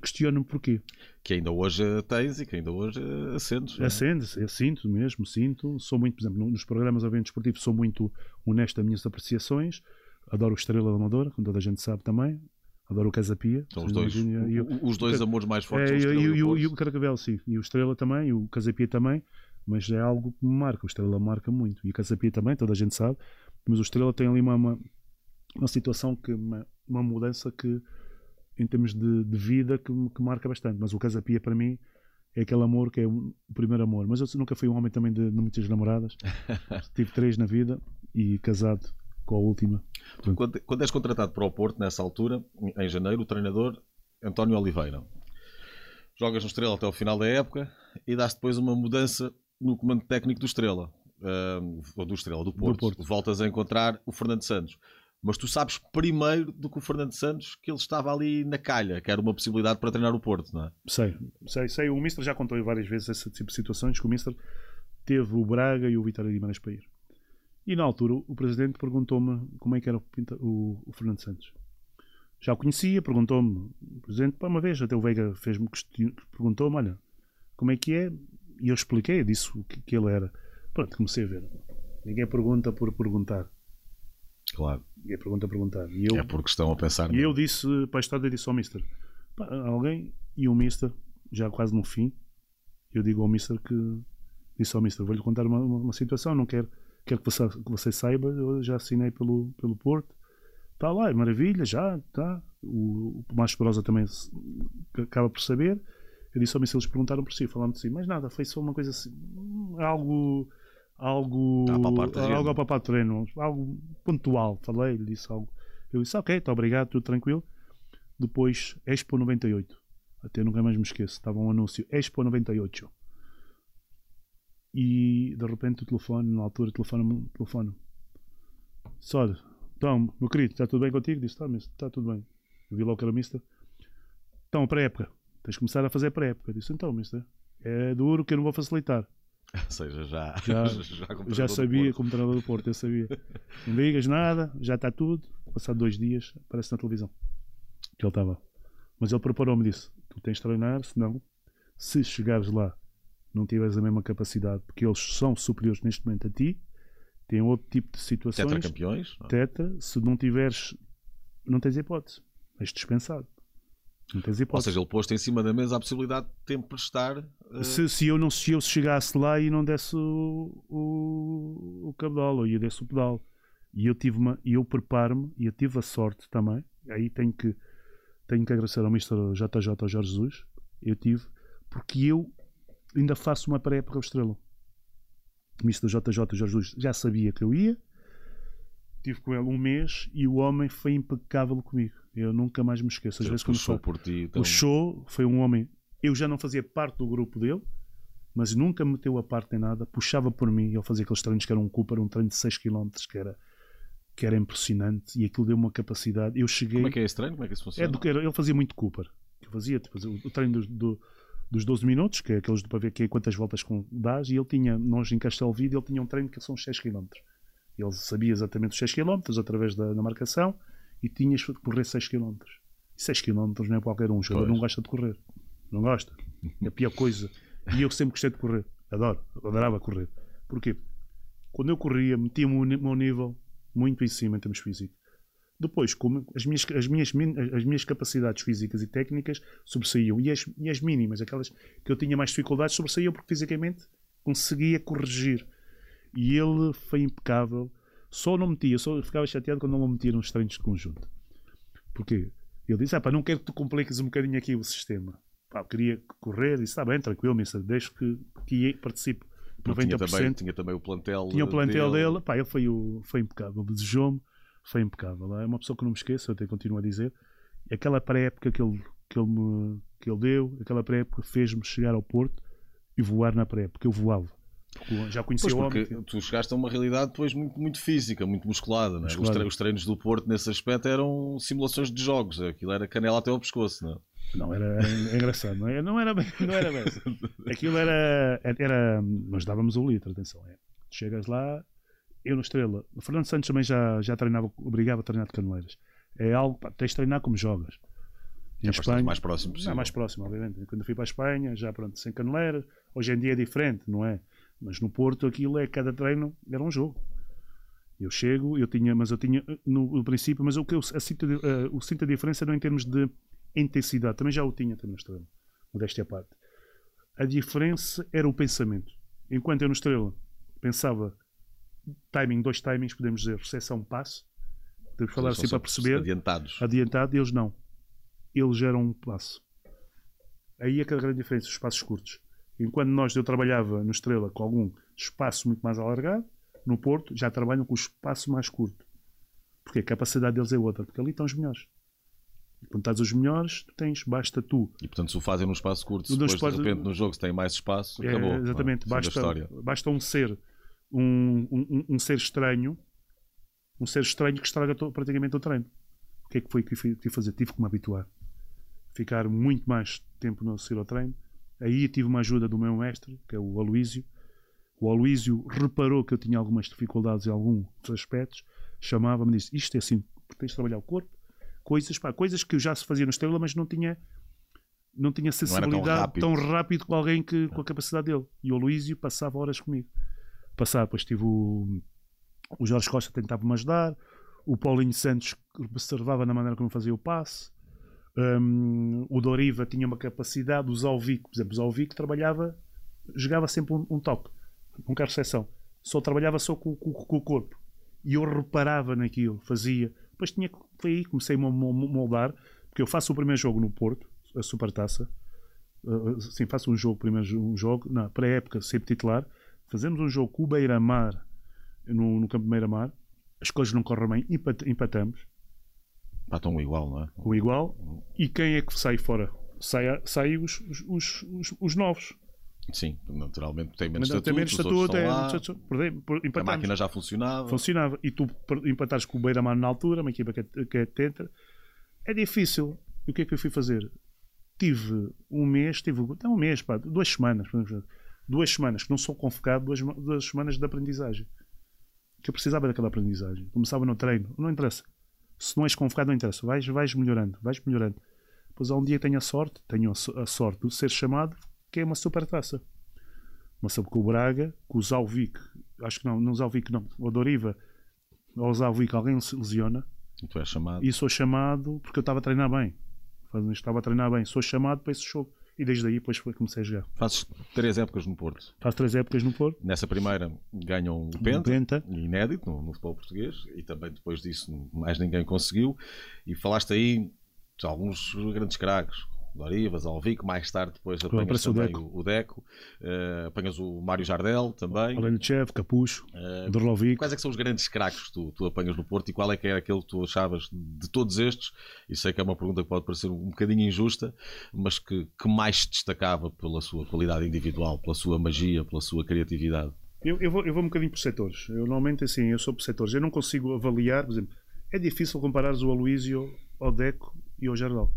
questiono-me porquê. Que ainda hoje tens e que ainda hoje acendes. é? Acende, eu sinto mesmo, sinto. Sou muito, por exemplo, nos programas de eventos esportivos, sou muito honesto nas minhas apreciações. Adoro o Estrela da Amadora, como toda a gente sabe também. Adoro o Casapia. São os dois, os dois amores mais fortes. é, o e, e, o e o Carcavel, sim. E o Estrela também, e o Casapia também. Mas é algo que me marca. O Estrela marca muito. E o Casapia também, toda a gente sabe. Mas o Estrela tem ali uma, uma, uma situação, que uma, uma mudança que, em termos de, de vida, que, que marca bastante. Mas o Casapia, para mim, é aquele amor que é o primeiro amor. Mas eu nunca fui um homem também de, de muitas namoradas. Tive três na vida e casado com a última. Quando, quando és contratado para o Porto, nessa altura, em janeiro, o treinador António Oliveira. Jogas no Estrela até ao final da época e dás depois uma mudança no comando técnico do Estrela. ah, ou do Estrela, do Porto. Porto. Voltas a encontrar o Fernando Santos. Mas tu sabes primeiro do que o Fernando Santos que ele estava ali na calha, que era uma possibilidade para treinar o Porto, não é? Sei, sei, sei. O Mister já contou várias vezes esse tipo de situações que o Mister teve o Braga e o Vitória Guimarães para ir. E na altura o presidente perguntou-me como é que era o, o, o Fernando Santos. Já o conhecia, perguntou-me, o presidente, para uma vez, até o Veiga fez-me perguntou-me, olha, como é que é? E eu expliquei, disse o que, que ele era. Pronto, comecei a ver. Ninguém pergunta por perguntar. Claro. Ninguém pergunta a perguntar. E eu, é porque estão a pensar. E eu disse para a história, disse ao Mister, alguém, e o Mister, já quase no fim, eu digo ao Mister que, disse ao Mister, vou-lhe contar uma, uma, uma situação, não quero quero que você, que você saiba, eu já assinei pelo, pelo Porto. Está lá, é maravilha, já, está. O, o Esperosa também acaba por saber. Eu disse ao se eles perguntaram por si, falaram de si, mas nada, foi só uma coisa assim, algo. Algo, algo ao papar treino, algo pontual. Falei, lhe disse algo. Eu disse, ok, está obrigado, tudo tranquilo. Depois, Expo 98. Até nunca mais me esqueço. Estava um anúncio, Expo 98 e de repente o telefone, na altura, telefona-me. Telefona Só, então, meu querido, está tudo bem contigo? Disse, está, está tudo bem. Eu vi logo que era mister. Então, pré-época. Tens de começar a fazer pré-época. Disse, então, mister, é duro que eu não vou facilitar. Ou seja, já, já, já, já sabia, como treinador do Porto, eu sabia. Não digas nada, já está tudo. Passado dois dias, aparece na televisão que ele estava. Mas ele preparou-me disse: Tu tens de treinar, senão, se chegares lá não tiveres a mesma capacidade, porque eles são superiores neste momento a ti, têm outro tipo de situações. Tetra campeões? Tetra, se não tiveres, não tens hipótese. És dispensado. Ou seja, ele pôs em cima da mesa a possibilidade de te emprestar. Uh... Se, se, eu não, se eu chegasse lá e não desse o, o, o cabedal, ou ia desse o pedal. E eu tive uma, eu preparo-me, e eu tive a sorte também, aí tenho que, tenho que agradecer ao Mr. JJ Jorge Jesus, eu tive, porque eu ainda faço uma pré-época Estrela. O ministro da JJ, Jorge Luís, já sabia que eu ia. Estive com ele um mês e o homem foi impecável comigo. Eu nunca mais me esqueço. Às vezes, quando puxou por ti. Então... Puxou, foi um homem. Eu já não fazia parte do grupo dele, mas nunca me meteu a parte em nada. Puxava por mim. Ele fazia aqueles treinos que eram um Cooper, um treino de 6 km, que era, que era impressionante. E aquilo deu uma capacidade. Eu cheguei. Como é que é esse treino? Como é que isso funciona? É do que ele fazia muito Cooper. Eu fazia tipo, o treino do, do dos 12 minutos, que é aqueles para ver que quantas voltas com dás, e ele tinha, nós em Castelvide, ele tinha um treino que são os 6 km. Ele sabia exatamente os 6 km através da, da marcação e tinhas de correr 6 km. 6 km não é qualquer um, o jogador não gosta de correr. Não gosta. É a pior coisa. E eu sempre gostei de correr. Adoro. Adorava correr. Porquê? Quando eu corria, metia-me o meu nível muito em cima em termos físicos. Depois, como as minhas, as minhas, as minhas capacidades físicas e técnicas sobressaíam. E as, e as mínimas, aquelas que eu tinha mais dificuldades, sobressaíam porque fisicamente conseguia corrigir. E ele foi impecável. Só não metia, só ficava chateado quando não o metia nos treinos de conjunto. Porquê? Ele disse: ah, pá, não quero que tu compliques um bocadinho aqui o sistema. Pá, eu queria correr, disse: está bem, tranquilo, mister, deixo que, que participe 90%. Tinha também, tinha também o plantel. Tinha o plantel dele, dele. Pá, ele foi, o, foi impecável, desejou-me foi impecável. É uma pessoa que não me esqueço, eu até continuo a dizer. Aquela pré-época que ele, que, ele me, que ele deu, aquela pré-época fez-me chegar ao Porto e voar na pré-época. Eu voava. Já conhecia pois o homem. Tu chegaste a uma realidade depois muito, muito física, muito musculada. Né? Musculada. Os, treinos do Porto nesse aspecto eram simulações de jogos. Aquilo era canela até ao pescoço. Não, é? não era, era engraçado. Não era, não era bem. Não era bem. Aquilo era, era. Nós dávamos o litro, atenção. É. Chegas lá, eu no Estrela, o Fernando Santos também já, já treinava, obrigava a treinar de canoeiras. É algo, pá, tens de treinar como jogas. Em é Espanha, mais próximo possível. É mais próximo, obviamente. Quando eu fui para a Espanha, já pronto, sem canoeiras. Hoje em dia é diferente, não é? Mas no Porto aquilo é, cada treino era um jogo. Eu chego, eu tinha, mas eu tinha no, no princípio, mas o que eu, a, sinto, uh, o sinto a diferença não em termos de intensidade, também já o tinha também no Estrela, modéstia à parte. A diferença era o pensamento. Enquanto eu no Estrela pensava timing, dois timings, podemos dizer, recepção, passo. Podemos falar assim para perceber. Adiantados. Adiantado, eles não. Eles geram um passo. Aí é que a grande diferença, os passos curtos. Enquanto nós, eu trabalhava no Estrela com algum espaço muito mais alargado, no Porto já trabalham com o espaço mais curto. Porque a capacidade deles é outra, porque ali estão os melhores. E quando estás os melhores, tu tens, basta tu. E portanto, se o fazem num espaço curto, depois espaço... de repente no jogo se tem mais espaço, é, acabou. Exatamente, basta, basta um ser um, um, um ser estranho um ser estranho que estraga praticamente o treino. O que é que foi que tive que fazer? Tive que me habituar. Ficar muito mais tempo no seguir ao treino. Aí tive uma ajuda do meu mestre, que é o Aloísio. O Aloísio reparou que eu tinha algumas dificuldades em alguns aspectos, chamava-me e disse: Isto é assim, tens de trabalhar o corpo, coisas, pá, coisas que eu já se fazia no Estrela, mas não tinha não tinha sensibilidade não tão, rápido. tão, rápido. com alguém que, com a capacidade dele. E o Aloísio passava horas comigo. Passava, depois tive o, o Jorge Costa tentava-me ajudar, o Paulinho Santos observava na maneira como fazia o passe, um, o Doriva tinha uma capacidade, o Zalvic, por exemplo, o Zalvic trabalhava, jogava sempre um, um um carro de só trabalhava só com, com, com, o corpo. E eu reparava naquilo, fazia. Depois tinha, foi aí comecei a moldar, porque eu faço o primeiro jogo no Porto, a Supertaça. Uh, sim, faço um jogo, primeiro um jogo, na pré-época, sempre titular. Fazemos um jogo com o Beira-Mar, no, no campo de Beira-Mar. As coisas não correm bem, empat, empatamos. Empatam igual, não é? O igual. E quem é que sai fora? Sai, sai os, os, os, os novos. Sim, naturalmente tem menos estatuto, tem menos estatuto, é, lá, a máquina já funcionava. Funcionava. E tu empatares com o Beira-Mar na altura, uma equipa que é, que é tenta, é difícil. E o que é que eu fui fazer? tive um mês, tive até um mês, pá, duas semanas, duas semanas que não sou convocado, duas, duas semanas de aprendizagem. Que eu precisava daquela aprendizagem. Começava no treino, não interessa. Se não és convocado, não interessa. Vais, vais melhorando, vais melhorando. Depois há um dia tenho a sorte, tenho a sorte de ser chamado, que é uma super taça. Uma sabe com o Braga, com o Zalvic, acho que não, não o Zalvic não, o Doriva, ou o Zalvic, alguém se lesiona. E tu és chamado. E sou chamado porque eu estava a treinar bem estava a treinar bem, sou chamado para esse jogo. E desde aí depois comecei a jogar. Fazes três épocas no Porto. Faço três épocas no Porto. Nessa primeira ganham o Penta, Penta. inédito no, no futebol português, e também depois disso mais ninguém conseguiu. E falaste aí de alguns grandes craques, Dorivas, Alvico, mais tarde depois apanhas também o Deco, o, Deco uh, apanhas o Mário Jardel também. Olenichev, Capucho, uh, Dorlovic. Quais é que são os grandes craques que tu, tu apanhas no Porto e qual é que era aquele que tu achavas de todos estes? E sei que é uma pergunta que pode parecer um bocadinho injusta, mas que, que mais se destacava pela sua qualidade individual, pela sua magia, pela sua criatividade? Eu, eu, vou, eu vou um bocadinho por setores. Eu normalmente assim, eu sou por setores. Eu não consigo avaliar, por exemplo, é difícil comparares o Aloísio ao Deco e ao Jardel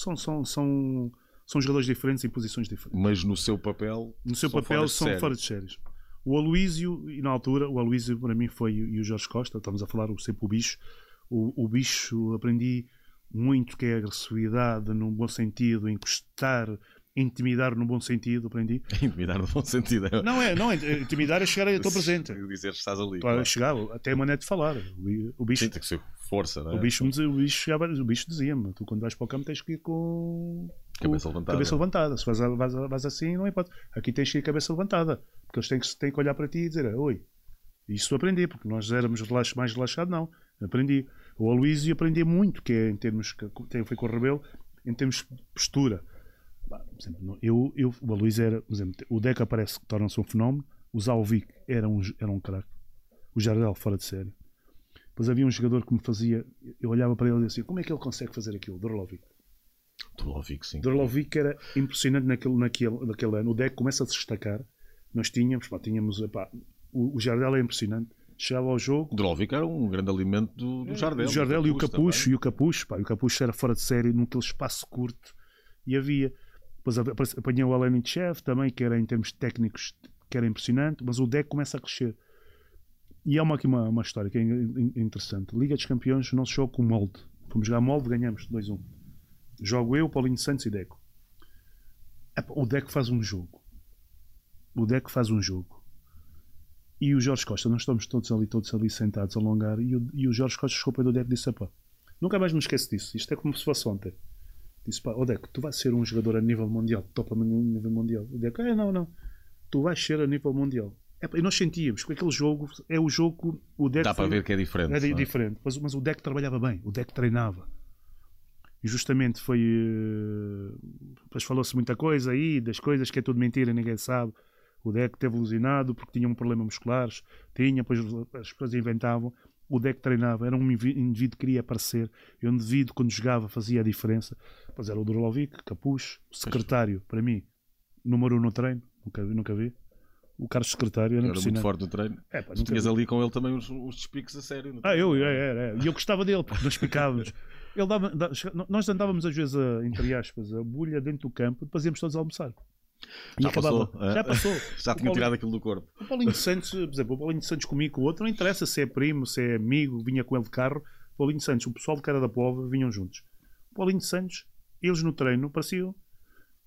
são, são, são, são jogadores diferentes em posições diferentes. Mas no seu papel. No seu papel fora são fora de séries. O Aloísio, e na altura, o Aloísio para mim foi e o Jorge Costa, estamos a falar sempre o bicho. O, o bicho aprendi muito que é agressividade no bom sentido, encostar, intimidar no bom sentido, aprendi. Intimidar no bom sentido. É. Não é, não é. Intimidar é chegar a estou presente. Dizer que estás ali. Claro, chegar, até a maneira de falar. O bicho. Sim, tem que ser força, não é? O bicho, o bicho, chegava, o bicho dizia-me: tu quando vais para o campo tens que ir com. Cabeça levantada. Cabeça levantada. Se vais, vais, vais assim, não importa. Aqui tens que ir cabeça levantada. Porque eles têm que, têm que olhar para ti e dizer: Oi. Isso aprendi, porque nós éramos relax, mais relaxados, não. Aprendi. O Aloysio aprendi muito, que é em termos. Que foi com o Rebelo, em termos de postura. Eu, eu, o Aloysio era. Por exemplo, o Deca parece que torna-se um fenómeno. O Zalvic era um, era um craque. O Jardel, fora de série. Depois havia um jogador que me fazia, eu olhava para ele e dizia, como é que ele consegue fazer aquilo? Dorlovic. Dorlovic, sim. Dorlovic era impressionante naquele, naquele, naquele ano. O deck começa a se destacar. Nós tínhamos, pá, tínhamos, pá, o, o Jardel é impressionante. Chegava ao jogo. Dorlovic era um grande alimento do, do Jardel. O Jardel e o Capucho, também. e o Capucho, pá, o Capucho era fora de série naquele espaço curto e havia. Depois apanhei o Alain Chef também, que era em termos técnicos, que era impressionante, mas o deck começa a crescer. E há uma, aqui uma, uma história que é interessante. Liga dos Campeões, o nosso jogo com Molde. Fomos jogar Molde, ganhamos 2-1. Jogo eu, Paulinho Santos e Deco. O Deco faz um jogo. O Deco faz um jogo. E o Jorge Costa, nós estamos todos ali, todos ali sentados a alongar. E o, e o Jorge Costa chegou para o Deco e disse: nunca mais me esqueço disso. Isto é como se fosse ontem. Disse: pá, o Deco, tu vais ser um jogador a nível mundial, top a nível mundial. O Deco, é, não, não. Tu vais ser a nível mundial. É, e nós sentíamos que aquele jogo é o jogo. O deck Dá para ver que é diferente. É, diferente, mas, mas, o deck trabalhava bem, o deck treinava. E justamente foi. Depois falou-se muita coisa aí, das coisas que é tudo mentira, ninguém sabe. O deck teve alucinado porque tinha um problema musculares, tinha, depois as pessoas inventavam. O deck treinava, era um indivíduo que queria aparecer. E um indivíduo, quando jogava, fazia a diferença. Pois era o Durlovic, Capucho, secretário, para mim, número um no treino, nunca, nunca vi o Carlos Secretário era, Era muito forte no treino. É, pá, tinhas vi. ali com ele também uns, uns despiques a sério. Ah, tinha? eu, é, era, era. E eu gostava dele, porque nós picávamos. Ele dava, da- nós andávamos às vezes, a, entre aspas, a bulha dentro do campo, depois íamos todos almoçar. E Já acabava. passou, é? Já passou. Já O tinha Paulinho- tirado aquilo do corpo. O Paulinho Santos, por exemplo, o Paulinho Santos comigo com o outro, não interessa se é primo, se é amigo, vinha com ele de carro. O Paulinho Santos, o pessoal de cara da Pova vinham juntos. O Paulinho Santos, eles no treino pareciam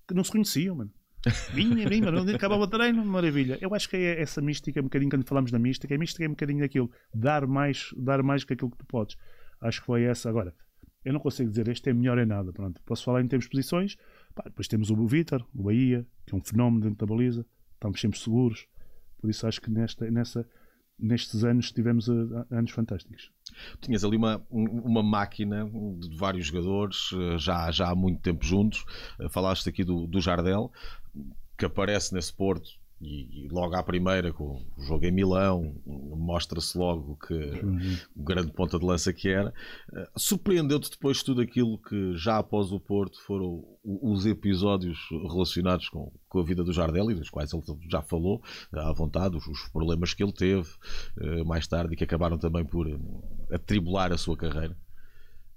que não se conheciam, mano. Vinha, vinha, mano, acabava o treino, maravilha. Eu acho que é essa mística, um bocadinho quando falamos da mística, a mística é um bocadinho daquilo, dar mais, dar mais que aquilo que tu podes. Acho que foi essa. Agora, eu não consigo dizer este é melhor em nada, pronto. Posso falar em termos de posições, Pá, depois temos o Vitor, o Bahia, que é um fenómeno dentro da baliza, estamos sempre seguros. Por isso acho que nesta, nessa, nestes anos tivemos ah, anos fantásticos. Tinhas ali uma, um- uma máquina de vários jogadores, eh, já, já há muito tempo juntos. Eh, Falaste aqui do, do Jardel, que aparece nesse Porto e, e logo à primeira, com o jogo em Milão, mostra-se logo que o grande ponta de lança que era. Eh, Surpreendeu-te depois tudo aquilo que já após o Porto foram os episódios relacionados com, com a vida do Jardel e dos quais ele já falou à vontade, os, os problemas que ele teve eh, mais tarde e que acabaram também por eh, atribular a sua carreira.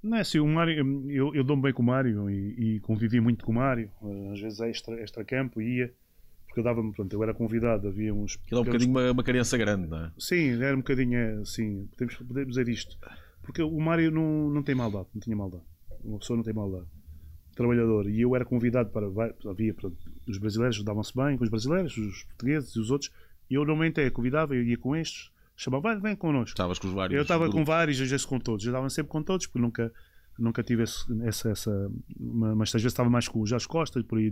Não é assim, o Mário, eu, eu dou-me bem com o Mário e, e convivi muito com o Mário, eh, às vezes extra, extra campo ia, porque eu dava-me, pronto, eu era convidado, havia uns. Aquilo é um bocadinho uma, uma criança grande, não é? Sim, era um bocadinho assim, podemos, podemos dizer isto. Porque o Mário não, não tem maldade, não tinha maldade. Uma pessoa não tem maldade. Trabalhador. E eu era convidado para. Havia, pronto, os brasileiros davam-se bem com os brasileiros, os portugueses e os outros. E eu normalmente é, convidava, eu ia com estes, chamava, vai, vem connosco. Estavas com os vários. Eu estava com vários, às vezes com todos. Eu dava sempre com todos, porque nunca, nunca tive esse- essa. essa mas às vezes estava mais com o Jorge Costa, por aí,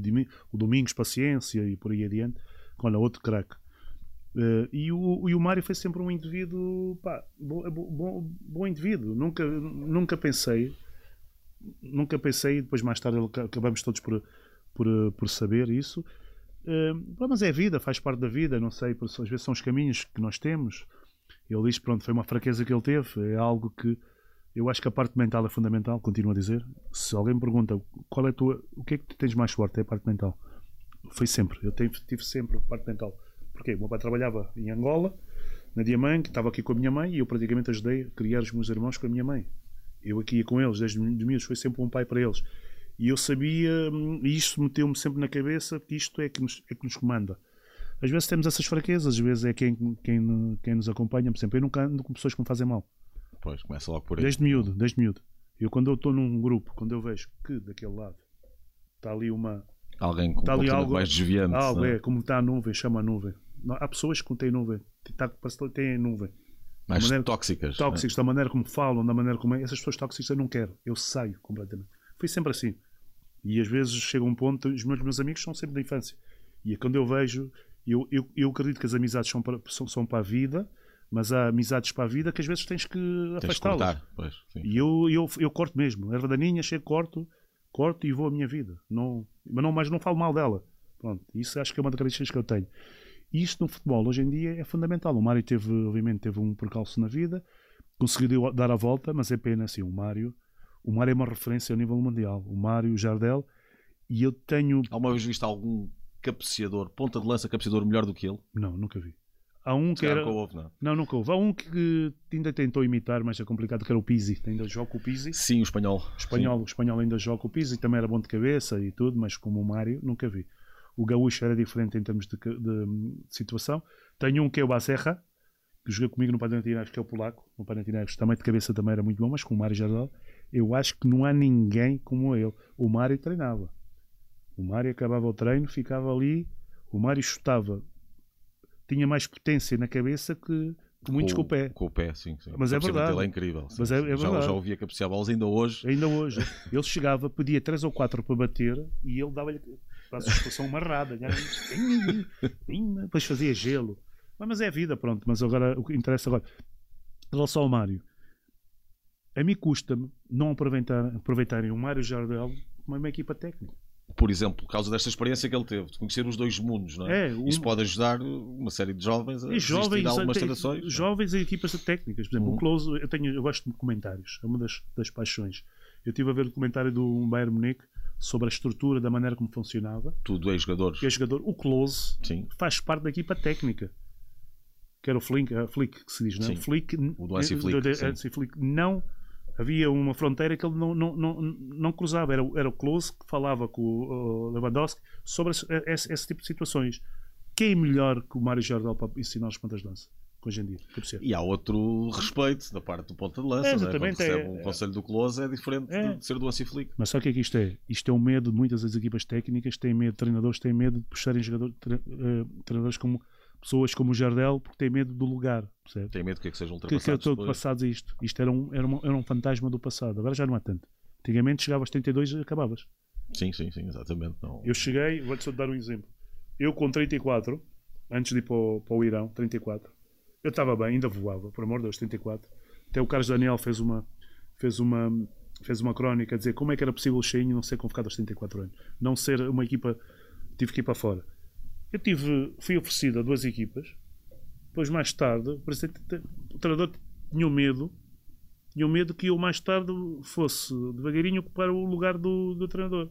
o Domingos Paciência e por aí adiante. Olha, outro craque. Eh, e, o, e o Mário foi sempre um indivíduo, pá, bom, bom, indivíduo. Nunca, nunca pensei, nunca pensei, depois mais tarde acabamos todos por, por, por saber isso. Pá, mas é a vida, faz parte da vida, não sei, às vezes são os caminhos que nós temos. Ele diz, pronto, foi uma fraqueza que ele teve, é algo que eu acho que a parte mental é fundamental, continuo a dizer. Se alguém me pergunta qual é tua, o que é que tu tens mais forte, é a parte mental. Foi sempre, eu tive, tive sempre parte mental. Porquê? O meu pai trabalhava em Angola, na Diamante, estava aqui com a minha mãe e eu praticamente ajudei a criar os meus irmãos com a minha mãe. Eu aqui com eles, desde de miúdos, foi sempre um pai para eles. E eu sabia, hum, e isto meteu-me sempre na cabeça, que isto é que nos, é que nos comanda. Às vezes temos essas fraquezas, às vezes é quem, quem, quem nos acompanha. Por exemplo, eu nunca ando com pessoas que me fazem mal. Pois, começa logo por aí. Desde miúdo, desde miúdo. Eu quando eu estou num grupo, quando eu vejo que daquele lado está ali uma, Alguém com um Está ali comportamento algo- mais desviante. algo, é? é, como está a nuvem, chama a nuvem. Não, há pessoas que não têm nuvem, tá, têm nuvem. mais maneira- tóxicas. é? Tóxicos, da maneira como falam, da maneira como é. Essas pessoas tóxicas eu não quero, eu saio completamente. Foi sempre assim. E às vezes chega um ponto, os meus, meus amigos são sempre da infância. E é quando eu vejo, eu, eu, eu acredito que as amizades são para, são, são para a vida, mas há amizades para a vida que às vezes tens que afastá-las. E eu, eu, eu corto mesmo. Erva daninha, chego, corto, corto e vou a minha vida. Não, mas, não, mas não falo mal dela. Pronto, isso acho que é uma das características que eu tenho. E isto no futebol, hoje em dia, é fundamental. O Mário teve, obviamente, teve um percalço na vida, conseguiu dar a volta, mas é pena assim. O Mário, o Mário é uma referência ao nível mundial. O Mário, o Jardel, e eu tenho. Alguma vez viste algum cabeceador, ponta de lança cabeceador melhor do que ele? Não, nunca vi. Há um que era. nunca houve, não. Não, nunca houve. Há um que ainda tentou imitar, mas é complicado, que era o Pizzi. Ainda joga o Pizzi. Sim, o espanhol. O espanhol, o espanhol ainda joga o Pizzi, também era bom de cabeça e tudo, mas como o Mário, nunca vi. O gaúcho era diferente em termos de, de- de situação. Tenho um que é o Baserra, que jogou comigo no Panathinaikos, que é o polaco. No Panathinaikos também de cabeça também era muito bom, mas com o Mário Jardel, eu acho que não há ninguém como ele. O Mário treinava. O Mário acabava o treino, ficava ali, o Mário chutava. Tinha mais potência na cabeça que, que muitos com, o pé. Com o pé, sim. sim. Mas é verdade. é incrível. sim, Mas é- é já, verdade. já ouvia cabecear bolas ainda hoje. Ainda hoje. Ele chegava, pedia três ou quatro para bater e ele dava-lhe para a expressão amarrada. Depois fazia gelo. Mas mas é a vida, pronto. Mas agora o que interessa agora. Em relação ao Mário, a mim custa-me não aproveitar, aproveitarem o Mário Jardel como uma equipa técnica. Por exemplo, por causa desta experiência que ele teve, de conhecer os dois mundos, não é? É, Isso pode ajudar uma série de jovens a E jovens, a algumas tentações. é? jovens e equipas técnicas. Por exemplo, Uhum. o Close, eu, tenho, eu gosto de comentários, é uma das, das paixões. Eu estive a ver o documentário do Bayern Munique sobre a estrutura, da maneira como funcionava. Tudo é jogadores. E é jogador. O Close Sim. faz parte da equipa técnica. Que era o Flick, a Flick que se diz, não é? Flick, O do Flick, não havia uma fronteira que ele não, não, não, não cruzava. Era, o- era o Close que falava com o Lewandowski sobre esse, esse- esse tipo de situações. Quem melhor que o Mário Jardel para ensinar os pontas de lança? Hoje em dia. E há outro respeito da parte do ponta de lança. É, não exatamente, Quando recebe é- um conselho do Close é diferente É. de ser do Hansi Flick. Mas sabe o que é que isto é? Isto é um medo de muitas das equipas técnicas, têm medo de treinadores, têm medo de puxarem jogador, tre- eh, treinadores como pessoas como o Jardel, porque têm medo do lugar, percebe? Tem medo que, é que sejam que, que ultrapassados estou a isto. Isto era um, era, um, era um fantasma do passado, agora já não há tanto. Antigamente chegavas aos 32 e acabavas. Sim, sim, sim, exatamente. Não. Eu cheguei, vou-te só dar um exemplo. Eu com 34, antes de ir para o, para o Irão, 34, eu estava bem, ainda voava, por amor de Deus, 34. Até o Carlos Daniel fez uma, fez uma, fez uma crónica a dizer como é que era possível o Cheinho não ser convocado aos 34 anos. Não ser uma equipa, tive que ir para fora. Eu tive, fui oferecido a duas equipas, depois mais tarde, o, o treinador tinha medo, tinha medo que eu mais tarde fosse devagarinho ocupar o lugar do, do treinador.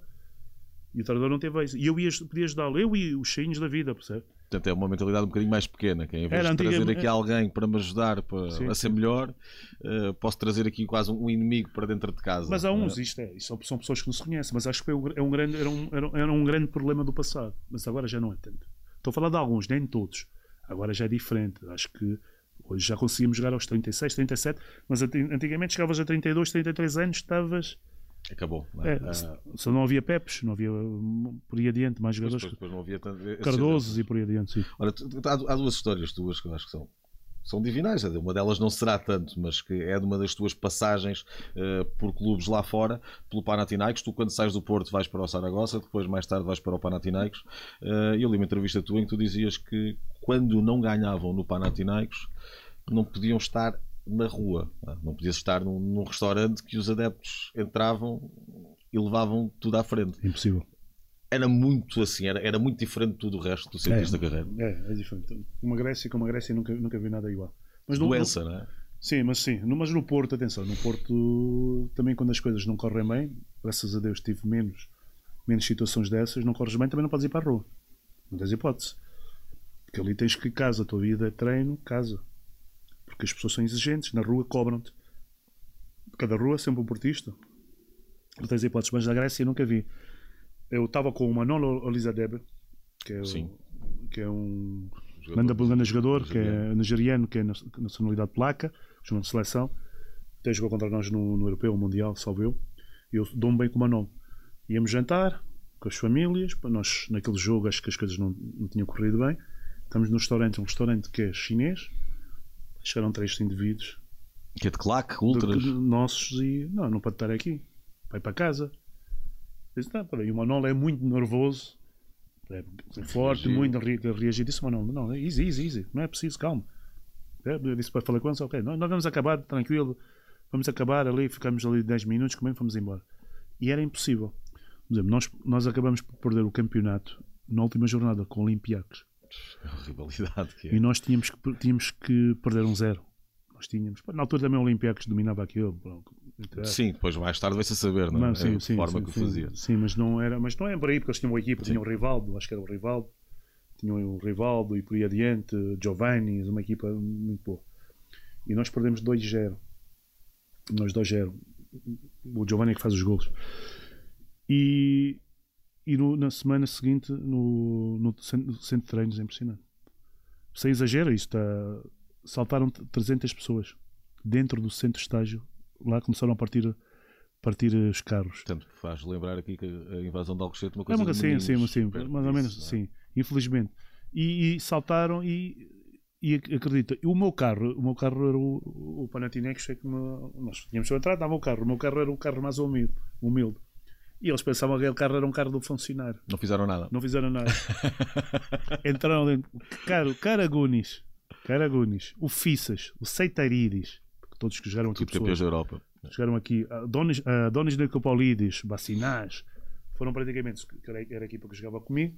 E o treinador não teve isso. E eu ia, podia ajudá-lo, eu e os cheinhos da vida, percebe? Portanto, é uma mentalidade um bocadinho mais pequena. Que é, em vez Era de trazer aqui alguém para me ajudar para, Sim, a ser sim. melhor, eh, posso trazer aqui quase um inimigo para dentro de casa. Mas há é? uns, isto é, isto são, são pessoas que não se conhecem, mas acho que é um, é grande, era, um- era um grande problema do passado. Mas agora já não é tanto. Estou a falar de alguns, nem de todos. Agora já é diferente. Acho que hoje já conseguimos jogar aos 36, 37, mas antigamente chegavas a 32, 33 anos, estavas. Acabou. não é? É, Ah, só não havia Pepes, não havia hum, por aí adiante mais depois, jogadores. depois não havia tanto. Cardosos e por aí adiante, sim. Tu- há, há duas histórias tuas que eu acho que são, são divinais. Uma delas não será tanto, mas que é de uma das tuas passagens eh, por clubes lá fora, pelo Panathinaikos. Tu, quando sais do Porto, vais para o Saragossa, depois, mais tarde, vais para o Panathinaikos. E eu li uma entrevista tua em que tu dizias que quando não ganhavam no Panathinaikos, não podiam estar na rua. ah, Não podias estar num, num restaurante que os adeptos entravam e levavam tudo à frente. Impossível. Era muito assim, era, era muito diferente de tudo o resto tu sentiste É. da carreira. É, é diferente. Uma Grécia com uma Grécia nunca, nunca vi nada igual. Mas no- Doença, não é? Sim, mas sim. No, mas no Porto, atenção, no Porto também quando as coisas não correm bem, graças a Deus tive menos, menos situações dessas, não corres bem, também não podes ir para a rua. Não tens hipótese. Porque ali tens que casa, a tua vida é treino, casa. Porque as pessoas são exigentes, na rua cobram-te. Cada rua é sempre um portista. Não tens hipótese, mas na Grécia nunca vi. Eu estava com o Manolo Olizadebe, que é, o- que é um Jogador. Um grande jogador, que é Nigeriano. que é na- nacionalidade polaca, jogou de seleção. Até jogou contra nós no, no Europeu, no Mundial, salvo eu. E eu dou-me bem com o Manon. Íamos jantar com as famílias. Nós, naquele jogo, acho que as coisas não, não tinham corrido bem. Estamos num restaurante, um restaurante que é chinês. Chegaram três indivíduos Que é de claque, de- ultras. de- nossos e não, não pode estar aqui. Vai para casa. Disse, tá, peraí, o Manolo é muito nervoso, é forte, Reagir. muito re- reagir. Disse Manolo, não, é easy, easy, easy, não é preciso, calma. É, Eu disse para falar com eles, ok, nós nós vamos acabar, tranquilo, vamos acabar ali, ficamos ali 10 minutos, comemos, fomos embora. E era impossível. Por exemplo, nós, nós acabamos por perder o campeonato na última jornada com o Olympiacos. A rivalidade que E é. nós tínhamos que, tínhamos que perder um zero. Nós tínhamos. Na altura também o Olympiacos dominava aquilo. Pronto. Sim, depois mais tarde vai-se a saber, não é? Não, sim, É a sim, forma sim, que sim, fazia. Sim, mas não era, mas não é por aí, porque eles tinham uma equipa, tinham o Rivaldo, acho que era o Rivaldo, tinham o Rivaldo e por aí adiante, Giovanni, uma equipa muito boa. E nós perdemos 2-0. Nós 2-0. O Giovanni é que faz os gols. E, e no- na semana seguinte, no, no centro de treinos, é impressionante. Sem exagero, isto está, saltaram 300 pessoas dentro do centro de estágio. Lá começaram a partir, partir os carros. Portanto, faz lembrar aqui que a invasão de Alcochete é uma É coisa uma de sim, sim, sim, perto mais ou menos, disso, não é? sim, infelizmente. E, e saltaram e, e ac- acredita, o meu carro, o meu carro era o, o Panathinaikos, é que me- nós tínhamos entrado, estava o carro, o meu carro era o carro mais humilde, humilde. E eles pensavam que aquele carro era um carro do funcionário. Não fizeram nada. Não fizeram nada. Entraram dentro. Caro, Caragunis, Caragunis, o Fissas, o Seitarides, todos que jogaram aqui Tudo campeões pessoas. da Europa. Chegaram aqui Donis, a Donis Bacinás, foram praticamente, era, a equipa que jogava comigo.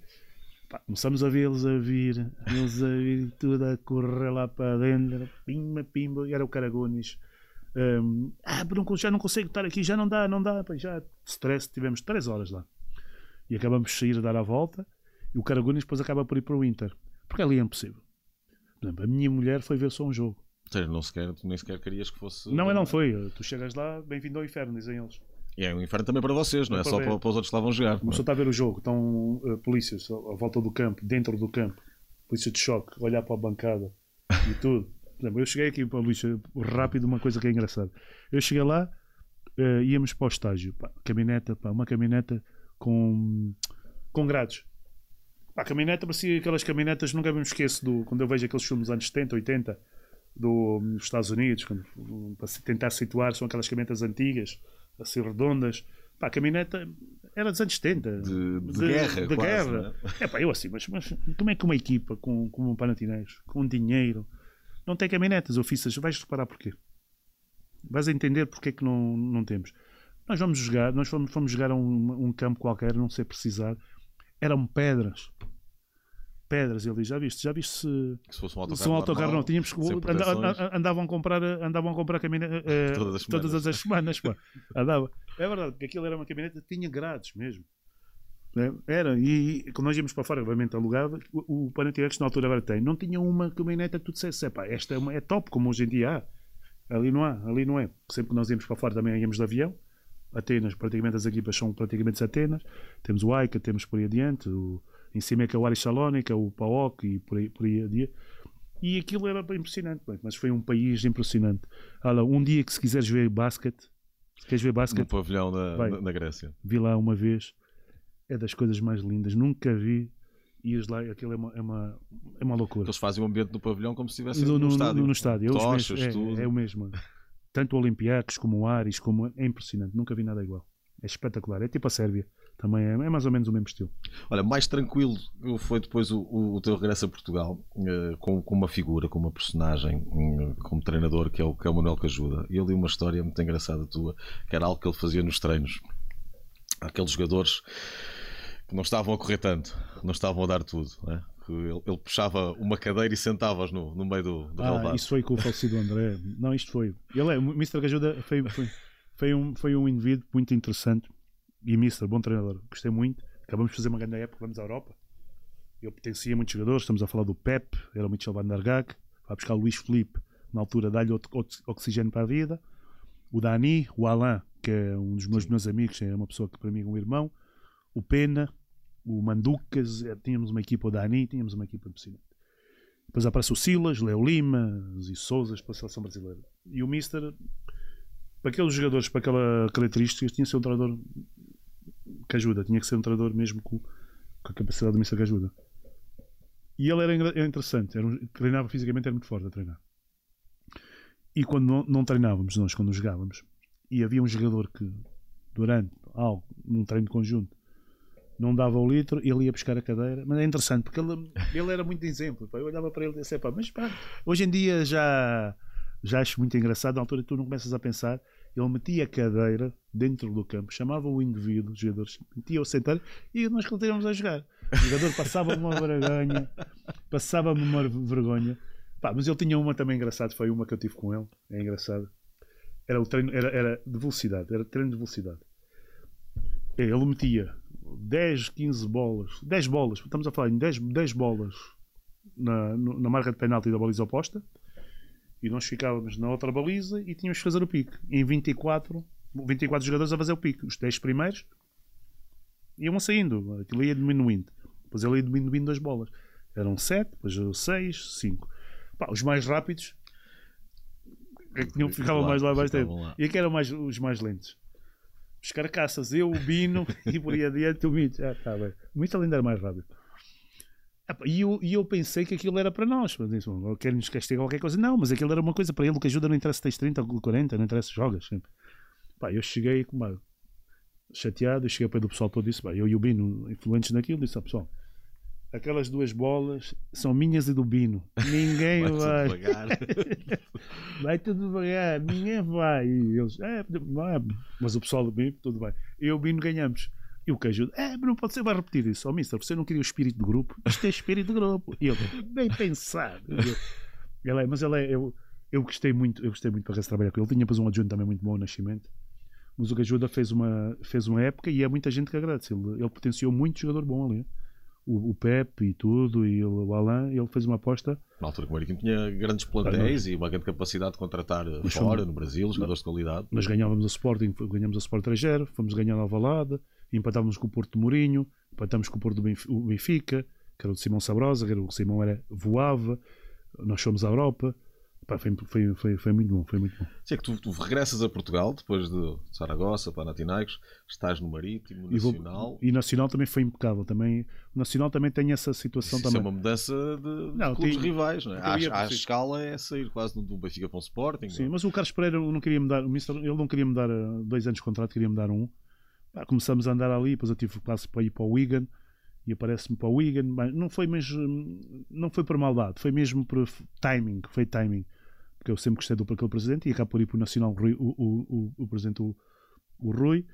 Pá, começamos a vê-los a vir, eles a vir tudo a correr lá para dentro, pimba, pimba, e era o Caragones. Hum, ah, já não consigo estar aqui, já não dá, não dá, pá, já stress, tivemos 3 horas lá. E acabamos de sair a dar a volta e o Caragunas depois acaba por ir para o Inter. Porque ali é impossível. Por exemplo, a minha mulher foi ver só um jogo. Ou seja, não sequer, tu nem sequer querias que fosse. Não, não foi. Tu chegas lá, bem-vindo ao inferno, dizem eles. E é um inferno também para vocês, não é, É para só para, para os outros que lá vão jogar. Começou a ver o jogo, estão uh, polícias à volta do campo, dentro do campo, polícia de choque, olhar para a bancada e tudo. Eu cheguei aqui para a polícia rápido, uma coisa que é engraçada. Eu cheguei lá, uh, íamos para o estágio, pá, caminhoneta, pá, uma caminhoneta com, com grades. Pá, a caminhoneta parecia aquelas caminhonetas, nunca me esqueço do, quando eu vejo aqueles filmes dos anos 70, 80 do, dos Estados Unidos, quando, para tentar situar, são aquelas caminhonetas antigas, assim redondas. Pá, a caminhoneta era dos anos 70. De, de guerra, de quase, guerra. não é? Pá, eu assim, mas, mas como é que uma equipa com, com um Panathinaikos, com dinheiro, não tem caminhonetas ou fissas? Vais reparar porquê. Vais entender porque é que não, não temos. Nós vamos jogar, nós fomos, fomos jogar a um, um campo qualquer, não sei precisar, eram pedras. Pedras, ele diz, já viste, já viste se, se fosse um autocarro, se um autocarro normal, não tínhamos que andavam a comprar andavam a comprar caminhonete eh, Todas as todas semanas. as semanas pá. andava. É verdade porque aquilo era uma caminhonete que tinha grades mesmo. É, era e, quando nós íamos para fora obviamente alugava o, o Panathinaikos na altura agora tem. Não tinha uma caminhonete que tu dissesse "Epá, esta é, uma, é top como hoje em dia há. Ali não há ali não é. Sempre que nós íamos para fora também íamos de avião. Atenas, praticamente as equipas são praticamente Atenas. Temos o Aica, temos por aí adiante, o, em cima é que é o Aris Salónica, o PAOK e por aí, por aí adiante. E aquilo era impressionante, mas foi um país impressionante. Olha, um dia que se quiseres ver basquete, se queres ver No basquete, pavilhão da, Vai. da, Grécia. vi lá uma vez, é das coisas mais lindas, nunca vi. Ias lá, aquilo é uma, é uma, é uma loucura. Eles fazem o ambiente do pavilhão como se estivessem No, no, no- estádio. no- no estádio. É, Tochas, mesmos, tudo. é, é o mesmo. Tanto o Olympiacos como o Aris, como é impressionante. Nunca vi nada igual. É espetacular. É tipo a Sérvia. Também é, é mais ou menos o mesmo estilo. Olha, mais tranquilo foi depois o, o, teu regresso a Portugal eh, com, com uma figura, com uma personagem, hum, como treinador, que é o, que é o Manuel Cajuda. E eu li uma história muito engraçada tua, que era algo que ele fazia nos treinos. Aqueles jogadores que não estavam a correr tanto, não estavam a dar tudo. é? Que ele, ele puxava uma cadeira e sentava-os no, no meio do, do Ah, relvado. isso foi com o falecido André. Não, isto foi. Ele é, o Mr. Gajuda foi, foi, foi, um, foi um indivíduo muito interessante. E Mr. bom treinador. Gostei muito. Acabamos de fazer uma grande época, vamos à Europa. Eu pertencia a muitos jogadores. Estamos a falar do Pep, era o Michel Van der Gaag. Vai buscar o Luís Felipe, na altura dá-lhe oxigênio para a vida. O Dani, o Alain, que é um dos meus melhores amigos, é uma pessoa que para mim é um irmão. O Pena, o Manducas, eh, tínhamos uma equipa, o Dani, tínhamos uma equipa impressionante. Depois aparece o Silas, Leo Lima e Souzas para a seleção brasileira. E o Mister, para aqueles jogadores, para aquela características, tinha que ser um treinador que ajuda, tinha que ser um treinador mesmo com, com a capacidade do Mister que ajuda. E ele era, era interessante, era um- treinava fisicamente, era muito forte a treinar. E quando não, não treinávamos, nós, quando jogávamos, e havia um jogador que, durante algo, num treino de conjunto, não dava o litro, ele ia buscar a cadeira. Mas é interessante, porque ele, ele era muito exemplo. pá. Eu olhava para ele e disse: pá, mas pá, hoje em dia já, já acho muito engraçado. Na altura tu não começas a pensar. Ele metia a cadeira dentro do campo, chamava o indivíduo, os jogadores, metia-o sentar e nós continuamos a jogar. O jogador passava-me uma vergonha, passava-me uma vergonha. Pá, mas ele tinha uma também engraçada, foi uma que eu tive com ele, é engraçado. Era o treino, era, era de velocidade, era treino de velocidade. Ele metia 10, 15 bolas, 10 bolas, estamos a falar em 10, 10 bolas na, na marca de penalti da baliza oposta e nós ficávamos na outra baliza e tínhamos que fazer o pique. Em 24, 24 jogadores a fazer o pique. Os 10 primeiros iam saindo, aquilo ia diminuindo. Depois ele ia diminuindo as bolas. Eram 7, depois 6, 5. Pá, os mais rápidos é que tinham, ficavam Claro, mais lá mais tempo. lá. E aqui eram mais, os mais lentos. Os carcaças, eu, o Bino e por aí adiante o Mitch. Ah, tá bem. O Mitch ainda era mais rápido. Pá, E eu, e eu pensei que aquilo era para nós. Mas disse, "Bom, Querem-nos castigar qualquer coisa. Não, mas aquilo era uma coisa para ele. O que ajuda não interessa se tens 30 ou 40, não interessa, jogas sempre. Pá, eu cheguei com uma- chateado, cheguei pé do pessoal todo pá, eu e o Bino, influentes naquilo, disse ao pessoal, aquelas duas bolas são minhas e do Bino. Ninguém Vai tudo vai. devagar. Vai tudo devagar, ninguém vai. E eles, é, vai. mas o pessoal do Bino, tudo bem. Eu e o Bino ganhamos. E o que ajuda? É, mas não pode ser, vai repetir isso. Ó, mister, você não queria o espírito de grupo? Isto é espírito de grupo. E ele, bem pensado. Eu, ele é, mas ele é, eu, eu gostei muito, eu gostei muito para esse trabalhar com ele. Tinha depois um adjunto também muito bom, o Nascimento. Mas o Gajuda fez uma, fez uma época e é muita gente que agradece. Ele, ele potenciou muito jogador bom ali. O, o Pepe e tudo, e ele, o Alain, ele fez uma aposta. Na altura que o Marítimo tinha grandes plantéis e uma grande capacidade de contratar Mas fora, fomos- no Brasil, jogadores de qualidade. Nós ganhávamos a Sporting, ganhamos a Sport 3-0, fomos ganhar a Alvalade, empatávamos com o Porto de Mourinho, empatávamos com o Porto do Benf- o Benfica, que era o de Simão Sabrosa, que era o Simão era, voava, nós fomos à Europa. Pá, foi, foi, foi, foi muito bom, foi muito bom. Sim, é que tu, tu regressas a Portugal depois de Saragossa, Panathinaikos, estás no Marítimo, E, vou- Nacional. e Nacional também foi impecável. Também, o Nacional também tem essa situação Isso é também. uma mudança de, de Não, clubes tem- rivais, não é? si. escala é sair quase do, Benfica para um Sporting. Sim, não é? mas o Carlos Pereira não queria me dar, o Mister, ele não queria me dar eh, dois anos de contrato, queria me dar um. Pá, começamos a andar ali, depois eu tive passo para ir para o Wigan e aparece-me para o Wigan. Mas não foi mesmo, não foi por maldade, foi mesmo por timing, foi timing. Porque eu sempre gostei do aquele presidente e acabo por ir para o Nacional o, o, o, o, presidente, o, o Rui,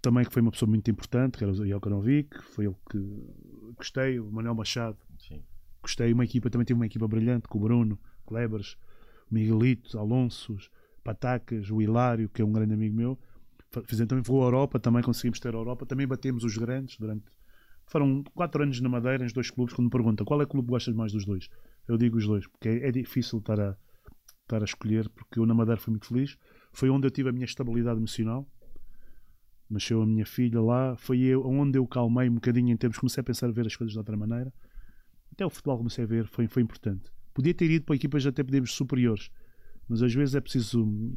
também que foi uma pessoa muito importante, que era o Jokanovic, foi ele que gostei, o Manuel Machado, Sim. gostei. Uma equipa, também tive uma equipa brilhante com o Bruno, Klebers, o Miguelito, Alonsos, Patacas, o Hilário, que é um grande amigo meu. Fizemos também vou à Europa, também conseguimos ter a Europa, também batemos os grandes durante. Foram quatro anos na Madeira, nos dois clubes. Quando me perguntam qual é o clube que gostas mais dos dois, eu digo os dois, porque é, é difícil estar a, estar a escolher, porque eu na Madeira fui muito feliz. Foi onde eu tive a minha estabilidade emocional. Nasceu a minha filha lá, foi eu, onde eu calmei um bocadinho em termos, comecei a pensar a ver as coisas de outra maneira. Até o futebol comecei a ver, foi, foi importante. Podia ter ido para equipas até podemos superiores, mas às vezes é preciso.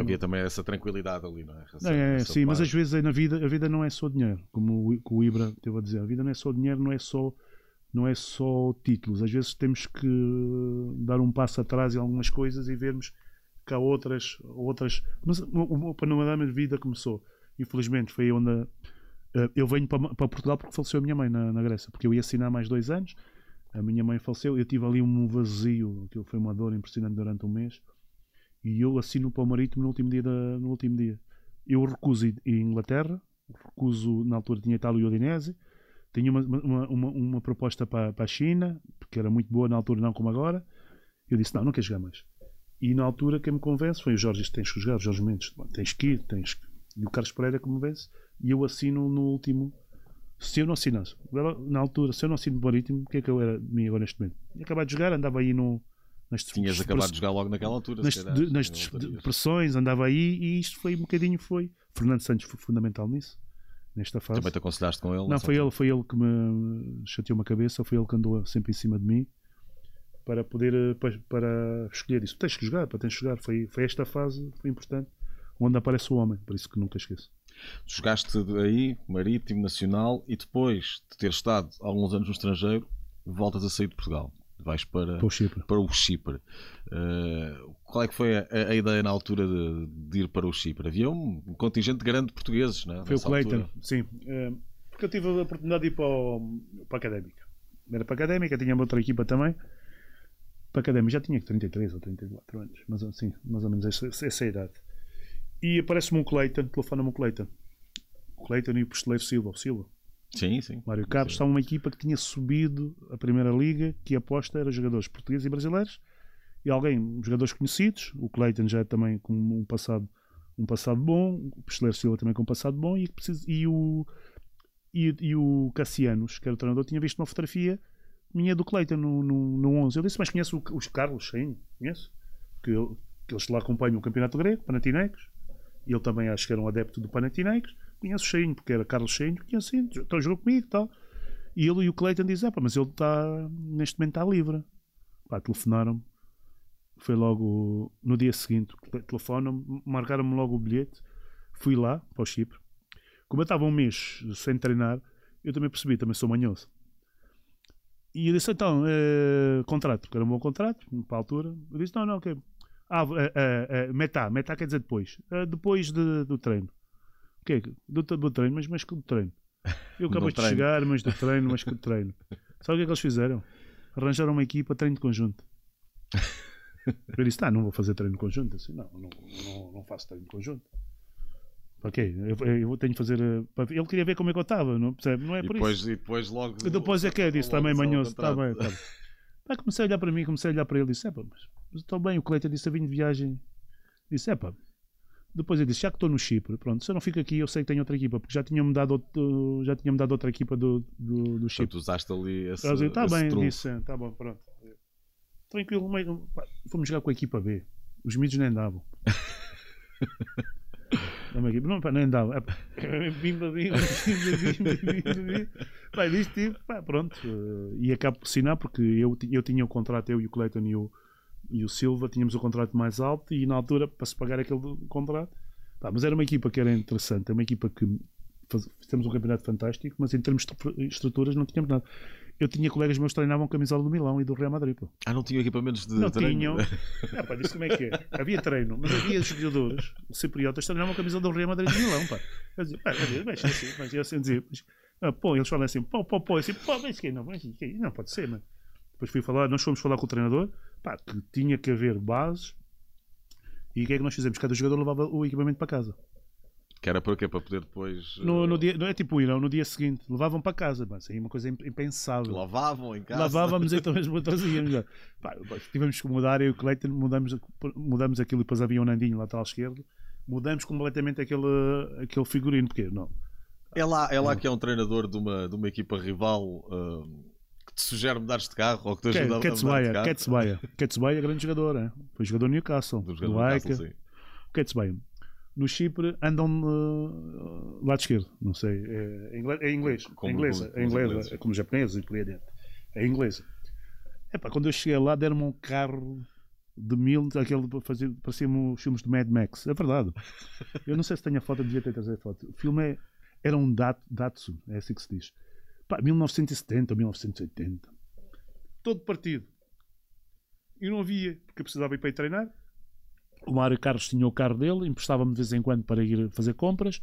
Havia também essa tranquilidade ali, não é? Essa- Não, é, essa sim, mas às vezes é na vida, a vida não é só dinheiro, como o, que o Ibra teve a dizer. A vida não é só dinheiro, não é só, não é só títulos. Às vezes temos que dar um passo atrás em algumas coisas e vermos que há outras. outras mas o, o, o panorama de vida começou. Infelizmente foi onde. a- eh, eu venho para, para Portugal porque faleceu a minha mãe na, na Grécia, porque eu ia assinar mais dois anos. A minha mãe faleceu, eu tive ali um vazio, aquilo foi uma dor impressionante durante um mês. E eu assino para o Marítimo no último dia. Da, no último dia. Eu recuso em Inglaterra, recuso, na altura tinha Itália e Udinese, tinha uma, uma, uma, uma proposta para, para a China, porque era muito boa na altura, não como agora. Eu disse: Não, não quero jogar mais. E na altura quem me convence foi o Jorge: Tens que jogar, Jorge Mendes, "Bom, tens que ir, tens que. E o Carlos Pereira que me vence, e eu assino no último. Se eu não assinasse, na altura, se eu não assino no Marítimo, o que é que eu era de mim agora neste momento? Acabado de jogar, andava aí no. Nas Tinhas acabado de jogar logo naquela altura. nas, calhar, nas depressões, andava aí e isto foi um bocadinho foi. Fernando Santos foi fundamental nisso, nesta fase. Também te aconselhaste com ele? Não, foi ele, foi ele que me chateou uma cabeça, foi ele que andou sempre em cima de mim para poder eh, para, para escolher isso. Tens que jogar, para tens que jogar. Foi, foi esta fase, foi importante, onde aparece o homem, por isso que nunca esqueço. Jogaste aí, Marítimo, Nacional, e depois de ter estado alguns anos no estrangeiro, voltas a sair de Portugal. Vais para, Para o Chipre. para o Chipre. Eh, qual é que foi a, a ideia na altura de, de ir para o Chipre? Havia um contingente grande de portugueses, não é? Foi o Clayton, altura. sim. Eh, Porque eu tive a oportunidade de ir para, o, para a Académica. Era para a Académica, tinha outra equipa também. Para a Académica já tinha 33 ou 34 anos, mas assim, mais ou menos essa, essa idade. E aparece-me um Clayton, telefona-me um Clayton. O Clayton e o Posteleiro Silva, o Silva. Sim, sim. Mário Carlos está uma equipa que tinha subido a primeira liga, que aposta era jogadores portugueses e brasileiros e alguém, jogadores conhecidos, o Clayton já é também com um passado, um passado bom, o Picheleiro Silva também com um passado bom e, precisa- e o e, e o Cassianos, que era o treinador, tinha visto uma fotografia minha do Clayton no, no, no 11. Eu disse, mas conheço o- os Carlos, sim, conheço. Que, que eles lá acompanham o Campeonato Grego, Panathinaikos. E ele também acho que era um adepto do Panathinaikos. Conheço Cheinho, porque era Carlos Cheinho, conheço então jogou comigo e tal. E ele e o Clayton dizem, ah, pá, mas ele está, neste momento está livre. Pá, telefonaram-me. Foi logo no dia seguinte, telefonam-me, marcaram-me logo o bilhete. Fui lá para o Chipre. Como eu estava um mês sem treinar, eu também percebi, também sou manhoso. E eu disse, então, eh, contrato, porque era um bom contrato, para a altura. Eu disse, não, não, ok. Ah, eh, eh, eh, metá, metá quer dizer depois. Depois de- do treino. O que é? que- Do, do treino, mas, mas que do treino? Eu Do acabei de treino. chegar, mas do treino, mas que do treino. Sabe o que é que eles fizeram? Arranjaram uma equipa, treino de conjunto. Eu disse, tá, não vou fazer treino de conjunto. Assim, não, não, não, não faço treino de conjunto. Quê? Eu, eu tenho que fazer. eh, Ele queria ver como é que eu estava, não percebe? Não é por depois, isso. e depois logo. E depois é que é logo também o manhoso. Está bem, tá bem. Pá, comecei a olhar para mim, comecei a olhar para ele e disse: é pá, mas mas estou bem. O Cleiton disse: eu vim de viagem. Disse: é pá, Depois eu disse, já que estou no Chipre, pronto, se eu não fico aqui, eu sei que tenho outra equipa, porque já tinha-me dado, outro, já tinha dado outra equipa do, do, do Chipre. Portanto, usaste ali esse, Está tá esse bem, trunfo. disse, está bom, pronto. Tranquilo, mas, pá, fomos jogar com a equipa B. Os miúdos nem davam. Equipa. Não, pá, nem dava. É, Bimba, bimba, bimba, bimba, bimba, bimba. Pá, disse, tipo, pá, pronto. eh, E acabo por assinar porque eu, eu tinha o contrato, eu e o Clayton e o, e o Silva tínhamos o contrato mais alto e na altura, para se pagar aquele contrato. Mas era uma equipa que era interessante, é uma equipa que faz, fizemos um campeonato fantástico, mas em termos de estru- estruturas não tínhamos nada. Eu tinha colegas meus que treinavam camisola do Milão e do Real Madrid. Pá. Ah, não tinham equipamentos de Não treino? tinham. Ah, pá, disse como é que é. Havia treino, mas havia jogadores, cipriotas, treinavam a camisa do Real Madrid de Milão, pá. Eu dizia, pá, mas assim, mas eu assim dizia, mas, ah, pô, eles falam assim, pô, pô, pô, assim, pô, mas que não, mas que não pode ser, mano. Depois fui falar, nós fomos falar com o treinador, pá, que tinha que haver bases. E o que é que nós fizemos? Cada jogador levava o equipamento para casa. Que era para quê? Para poder depois. No, eh, no dia, não é tipo ir, não, no dia seguinte, levavam para casa, mas aí é uma coisa impensável. Lavavam em casa. Lavávamos então mesmo trazíamos. já. Pá, tivemos que mudar, eu e o Cleiton mudamos, mudamos aquilo e depois havia um Nandinho lateral esquerdo. Mudamos completamente aquele, aquele figurino, porque não. É lá, é lá que é um treinador de uma, de uma equipa rival eh, que te sugere mudares de carro ou que te ajuda a mudar de carro. Ketsubaya, grande jogador, é? foi jogador do Newcastle, Do do. Newcastle. No Chipre andam uh, lado esquerdo, não sei, é, inglês, é inglês, Como- é inglesa, como- é como os inglesa, é como por aí adiante. É inglesa. Epá, quando eu cheguei lá deram-me um carro de mil, aquele para fazer, parecia-me os filmes de Mad Max, é verdade. Eu não sei se tenho a foto, devia ter trazido a foto. O filme é, era um Dat, Datsun, é assim que se diz. Pá, 1970 ou 1980. Todo partido. E não havia, porque eu precisava ir para ir treinar. O Mário Carlos tinha o carro dele, emprestava-me de vez em quando para ir fazer compras.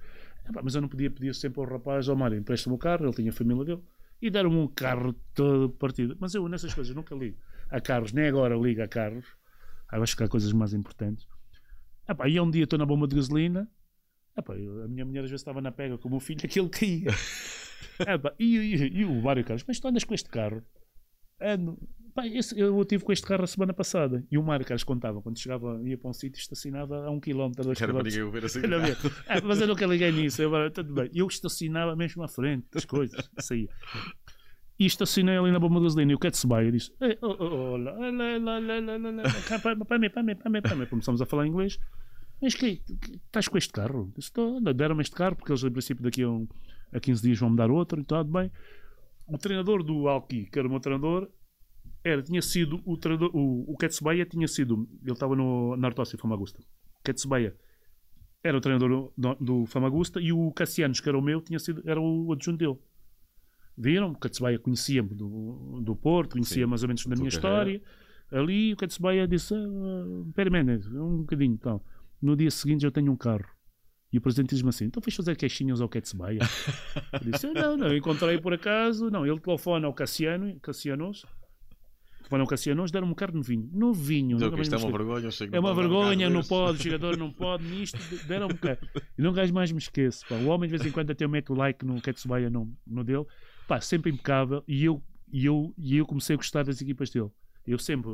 Epá, mas eu não podia pedir sempre ao rapaz, ao Mário, empresta-me o carro, ele tinha a família dele. E deram-me um carro todo partido. Mas eu nessas coisas nunca ligo a carros, nem agora ligo a carros. Ah, acho que há coisas mais importantes. Epá, e um dia estou na bomba de gasolina. Eu- a minha mulher às vezes estava na pega com o meu filho, aquele caía. Epá, e, e- e o Mário Carlos, mas tu andas com este carro? Ando. Pá, esse- eu estive com este carro a semana passada. E o Mário Carlos contava, quando chegava, ia para um sítio, estacionava a um quilómetro, a dois Era para quilómetros. o ver assim. A. Ah, mas eu nunca liguei nisso. Eu, agora, tudo bem. Eu estacionava mesmo à frente das coisas. Saía. E estacionei ali na bomba de gasolina. E o Ketsubaya disse: "Ei, oh, oh, oh, lá, lá, lá, lá, lá, lá, lá, cá, Para para mim, para mim, para mim, para mim. Começamos a falar inglês. Mas que, estás com este carro? Disse: "Estou, Deram-me este carro porque eles, em princípio, daqui a, um, a 15 dias vão me dar outro. E tudo bem. O treinador do Alki, que era o meu treinador, era, tinha sido o treinador. O, o Ketsubaya tinha sido. Ele estava no Nartosi Famagusta. O Ketsubaya era o treinador do, do Famagusta e o Cassianos, que era o meu, tinha sido, era o adjunto dele. Viram? O Katsubaya conhecia-me do, do Porto, conhecia Sim, mais ou menos da minha carreira. história. Ali o Katsubaya disse: ah, Mendes, um bocadinho. Então. No dia seguinte eu tenho um carro. E o presidente diz-me assim: Então fiz fazer queixinhas ao Katsubaya? eu disse: Não, não, encontrei por acaso. Não, ele telefona ao Cassiano, Cassianos. Telefona ao Cassianos, deram-me um carro novinho. Novinho. Então, mais isto é uma vergonha. eu chego É uma um vergonha, carro não destes. pode, o jogador não pode, nisto, deram-me cá. E nunca mais me esqueço. Pá. O homem de vez em quando até eu meto o like no Ketsubaya no, no dele, pá, sempre impecável. E eu, e, eu, e eu comecei a gostar das equipas dele. Eu sempre,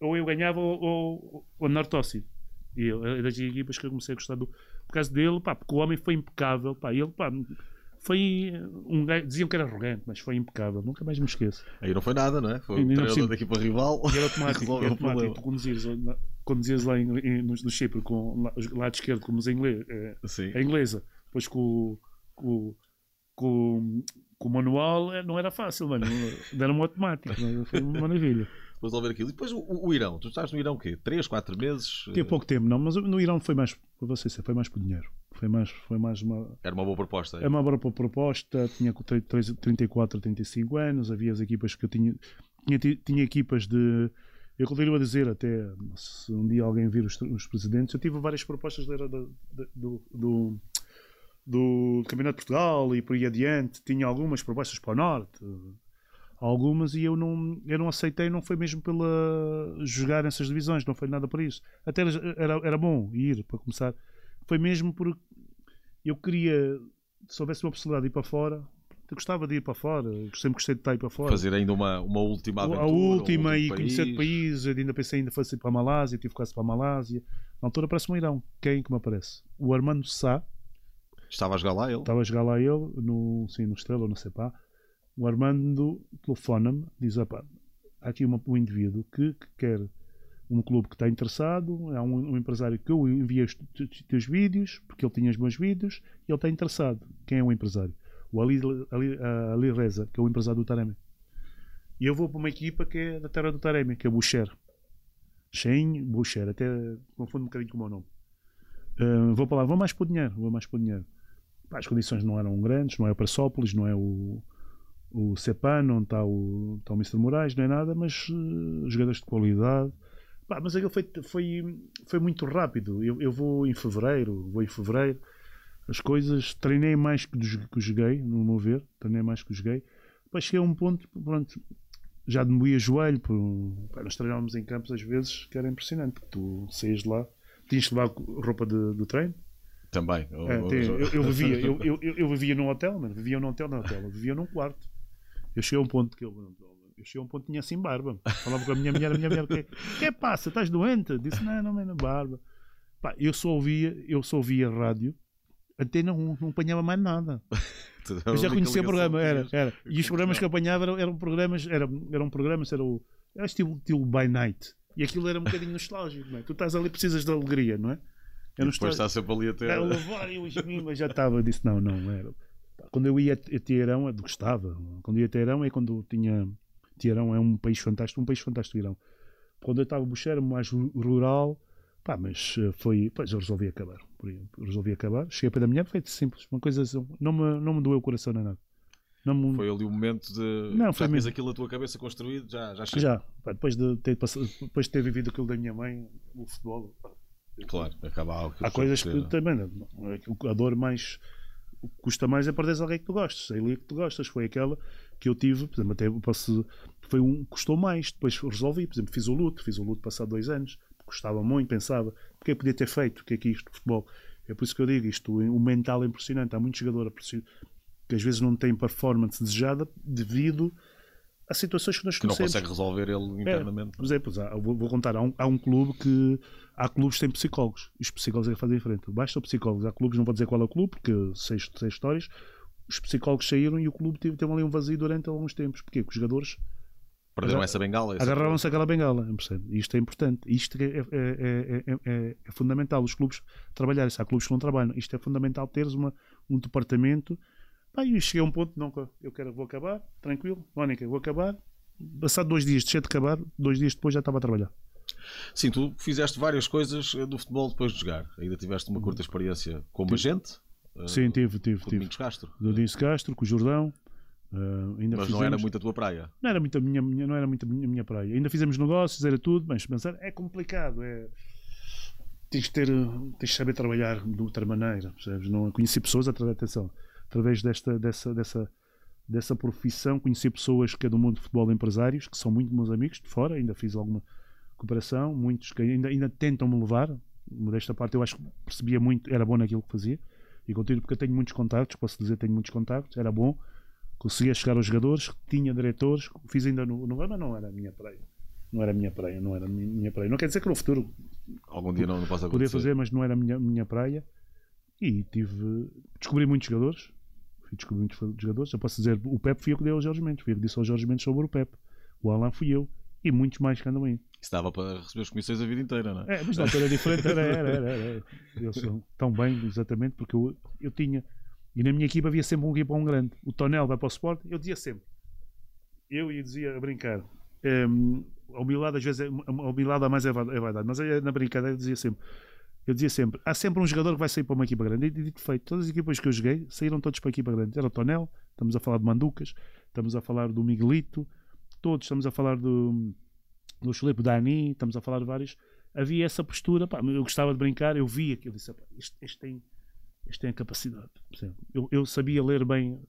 ou eu ganhava ou, ou, ou Nartossi. E eu, é das equipas que eu comecei a gostar do. Causa dele, pá, porque o homem foi impecável, pá, ele, pá, foi um gajo, diziam que era arrogante, mas foi impecável, nunca mais me esqueço. Aí não foi nada, não é? Foi não treinador da equipa rival. E era automático, era automático. Tu conduzires, lá- conduzires lá em, em- no, no Chipre com lá- lado esquerdo, como os inglês, Sim. a inglesa, depois com, o- com, com, com o manual, é, não era fácil, mano. Deram-me automático, foi uma maravilha. Vou resolver aquilo. E depois o, o- Irão. Tu estás no Irão o quê? 3, 4 meses? Tinha pouco tempo, não, mas no Irão foi mais, para você ser, foi mais por dinheiro. Foi mais, foi mais uma, Era uma boa proposta. É uma boa proposta, tinha com tre- três- 34, 35 anos, havia as equipas que eu tinha, tinha, ti- tinha equipas de, eu continuo a dizer até, se um dia alguém vir os, os presidentes, eu tive várias propostas da- do, do, do Campeonato de Portugal e por aí adiante, tinha algumas propostas para o Norte, algumas, e eu não, eu não aceitei, não foi mesmo pela jogar nessas divisões, não foi nada para isso. Até era, era, bom ir, para começar, foi mesmo porque eu queria, se houvesse uma possibilidade de ir para fora, eu gostava de ir para fora, sempre gostei de estar aí para fora. Fazer ainda uma, uma última aventura. A última um e último conhecer país. países, eu ainda pensei ainda fosse para a Malásia, tive quase para a Malásia. Na altura aparece-me um Irão. Quem que me aparece? O Armando Sá, Estava a jogar lá ele. estava a jogar lá ele, no, sim, no Estrela, ou não sei pá. O Armando telefona-me, diz: "Epá, há aqui uma- um indivíduo que, que quer um clube que está interessado, há um, um empresário que eu enviei os te- te- teus vídeos, porque ele tinha os meus vídeos, e ele está interessado. Quem é o empresário? O Ali, Ali, Ali Reza, que é o empresário do Taremi. E eu vou para uma equipa que é da terra do Taremi, que é Boucher. Shein Boucher, até confundo um bocadinho com o meu nome. Uh, vou para lá, vou mais para o dinheiro, vou mais para dinheiro. Pá, as condições não eram grandes, não é o Pressópolis, não é o, o Cepan, não está o, está o Mr. Moraes, não é nada, mas uh, jogadores de qualidade. Pá, mas aquilo foi, foi, foi muito rápido. Eu, eu vou em fevereiro, vou em fevereiro. As coisas, treinei mais que, que joguei, no meu ver, treinei mais que joguei. Depois cheguei a um ponto, pronto, já me doía joelho. Por, pá, nós treinávamos em campos às vezes que era impressionante. Tu saías de lá, tinhas de levar roupa de, do treino. Também. É, tem- eu, eu vivia, eu, eu, eu- vivia num hotel, mano, vivia num hotel, num hotel, eu vivia num quarto. Eu cheguei a um ponto que eu, eu cheguei a um ponto que tinha assim barba. Falava com a minha mulher, a minha mulher, que, que passa? Estás doente? Disse, não, não, não, barba. Pá, eu só ouvia, eu só ouvia rádio, até não, não apanhava mais nada. Eu já conhecia o programa, era, era. E os programas que eu apanhava eram, eram programas, eram, eram programas, era o era estilo, estilo by night. E aquilo era um bocadinho nostálgico, não é? Tu estás ali, precisas de alegria, não é? É Depois nostálgico. está sempre ali até. É, o levar e o Ismima já estava, eu disse não, não era. Quando eu ia a Teherão, eu gostava. Quando eu ia a Teherão é quando tinha. Teherão é um país fantástico, um país fantástico, Irão. Quando eu estava a era mais ru- rural, pá, mas eh, foi. Pois eu resolvi acabar. Eu resolvi acabar. Cheguei para a minha foi simples, uma coisa assim. Não me, não me doeu o coração nem nada. Não me, Foi ali o momento de. Não, já foi mesmo. aquilo na tua cabeça construído, já, já já, pá, depois, de ter passado, depois de ter vivido aquilo da minha mãe, o futebol, pá, Claro, acaba algo Há coisas que também, não, é que a dor mais o que custa mais é perderes alguém que tu gostas. A Elia que tu gostas. Foi aquela que eu tive, por exemplo, até eu posso, foi um custou mais, depois resolvi, por exemplo, fiz o luto, fiz o luto passado dois anos, custava muito, pensava, porque eu podia ter feito, o que é que é isto de futebol? É por isso que eu digo isto, o mental é impressionante, há muitos jogadores que às vezes não têm performance desejada devido a situações que nós Que não consegue resolver ele internamente. Por exemplo, há- vou, vou contar, há um, há um clube que há clubes que têm psicólogos e os psicólogos é que fazem diferente. Basta psicólogos, há clubes, não vou dizer qual é o clube, porque sei, sei histórias. Os psicólogos saíram e o clube teve, teve ali um vazio durante alguns tempos. Porquê? Porque os jogadores Perderam Agar- essa bengala. agarraram-se àquela bengala. percebe? Isto é importante. Isto é, é- é- é- é- é fundamental. Os clubes trabalharem. Há clubes que não trabalham, isto é fundamental teres uma, um departamento. Pá, e cheguei a um ponto, não, eu quero, vou acabar, tranquilo, Mónica, vou acabar. Passado dois dias, deixei de acabar, dois dias depois já estava a trabalhar. Sim, tu fizeste várias coisas eh, do futebol depois de jogar. Ainda tiveste uma curta experiência como agente. eh, Sim, tive, tive, com o tive. Domingos Castro. Do Diniz Castro, com o Jordão. eh, ainda Mas fizemos, não era muito a tua praia. não era muito a minha, minha- não era muito a minha, minha praia. Ainda fizemos negócios, era tudo, mas pensar é complicado. É... Tens, de ter, tens de saber trabalhar de outra maneira. Percebes? Não, conheci pessoas através, atenção, através desta, dessa, dessa, dessa profissão, conheci pessoas que é do mundo de futebol empresários, que são muito meus amigos de fora, ainda fiz alguma cooperação, muitos que ainda, ainda tentam me levar. Desta parte eu acho que percebia muito, era bom naquilo que fazia. E continuo porque eu tenho muitos contactos, posso dizer tenho muitos contactos, era bom. Conseguia chegar aos jogadores, tinha diretores, fiz ainda no, no mas não era a minha praia. Não era a minha praia, não era minha, praia. Não quer dizer que no futuro Algum dia não, não possa podia acontecer. fazer, mas não era a minha, minha praia. E tive. Descobri muitos jogadores. Fui descobrir muitos jogadores. Eu posso dizer, o Pepe fui eu que dei ao Jorge Mendes. Fui eu que disse ao Jorge Mendes sobre o Pepe. O Alan fui eu. E muitos mais que andam aí. Isso dava para receber as comissões a vida inteira, não é? É, mas na altura era diferente. Era, era, era, era. Eu sou tão bem, exatamente, porque eu, eu tinha. E na minha equipa havia sempre um equipa um grande. O Tonel vai para o Sport, eu dizia sempre. Eu ia dizia a brincar. hum, a humildade às vezes é, a humildade a mais é é vaidade, mas eu, na brincadeira eu dizia sempre. Eu dizia sempre, há sempre um jogador que vai sair para uma equipa grande. E dito feito, todas as equipas que eu joguei saíram todos para a equipa grande. Era o Tonel, estamos a falar de Manducas, estamos a falar do Miguelito, todos estamos a falar do, do Filipe Dani, estamos a falar de vários. Havia essa postura, pá, eu gostava de brincar, eu via que eu disse, este, tem, este tem a capacidade. Eu, eu sabia ler bem,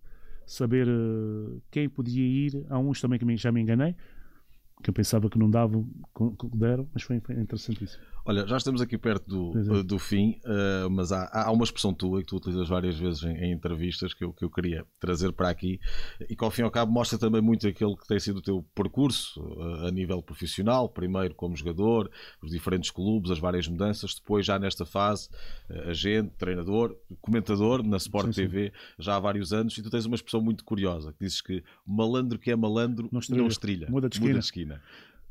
saber eh, quem podia ir. Há uns também que já me enganei, que eu pensava que não davam, que deram, mas foi, foi interessantíssimo. Olha, já estamos aqui perto do, é. do fim, uh, mas há, há uma expressão tua que tu utilizas várias vezes em, em, entrevistas que eu, que eu queria trazer para aqui e que ao fim e ao cabo mostra também muito aquele que tem sido o teu percurso uh, a nível profissional, primeiro como jogador, os diferentes clubes, as várias mudanças, depois já nesta fase, uh, agente, treinador, comentador na Sport sim, TV, sim. já há vários anos, e tu tens uma expressão muito curiosa, que dizes que malandro que é malandro não estrilha, não estrilha muda de esquina. Muda de esquina.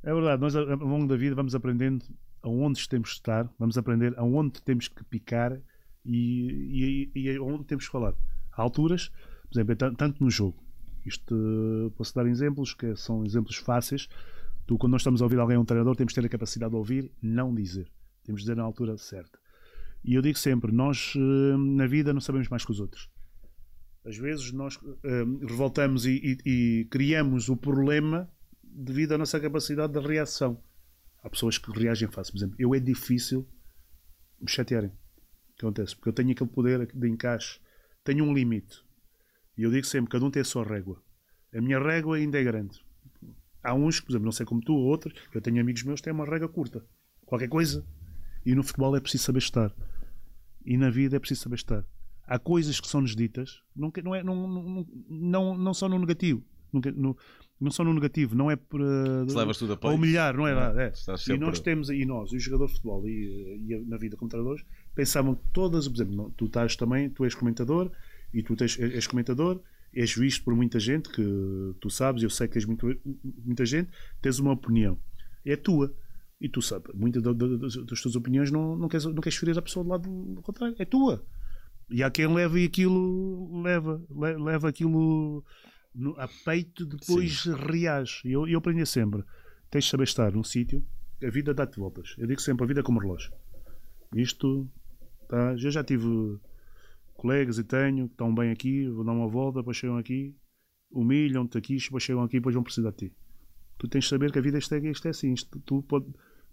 É verdade, nós ao longo da vida vamos aprendendo aonde temos de estar, vamos aprender aonde temos que picar e, e, e aonde temos que falar. Há alturas, por exemplo, tanto no jogo, isto posso dar exemplos que são exemplos fáceis. Tu, quando nós estamos a ouvir alguém, um treinador, temos que ter a capacidade de ouvir, não dizer. Temos de dizer na altura certa. E eu digo sempre: nós eh, na vida não sabemos mais que os outros. Às vezes nós uh, revoltamos e, e, e criamos o problema devido à nossa capacidade de reação. Há pessoas que reagem fácil. Por exemplo, eu é difícil me chatearem. O que acontece? Porque eu tenho aquele poder de encaixe. Tenho um limite. E eu digo sempre, cada um tem a sua régua. A minha régua ainda é grande. Há uns, por exemplo, não sei como tu, ou outros, eu tenho amigos meus que têm uma régua curta. Qualquer coisa. E no futebol é preciso saber estar. E na vida é preciso saber estar. Há coisas que são-nos ditas, não, não, é, não, não, não, não são no negativo. Não são no negativo, não é para humilhar, não é nada. É. E nós temos, e nós, os jogadores de futebol e, e na vida como treinadores, pensavam que todas, por exemplo, tu estás também, tu és comentador e tu tens, és comentador, és visto por muita gente que tu sabes, eu sei que és muito, muita gente, tens uma opinião, é tua. E tu sabes, muitas das tuas opiniões não, não, queres, não queres ferir a pessoa do lado contrário, é tua. E há quem leva e aquilo leva, leva aquilo no, a peito, depois Sim. reage. E eu, eu aprendi sempre: tens de saber estar num sítio, a vida dá-te voltas. Eu digo sempre: a vida é como relógio. Isto, tá, eu já tive colegas e tenho que estão bem aqui, vão dar uma volta, depois chegam aqui, humilham-te aqui, depois chegam aqui, depois vão precisar de ti. Tu tens de saber que a vida isto é, isto é assim. Isto, tu, pode,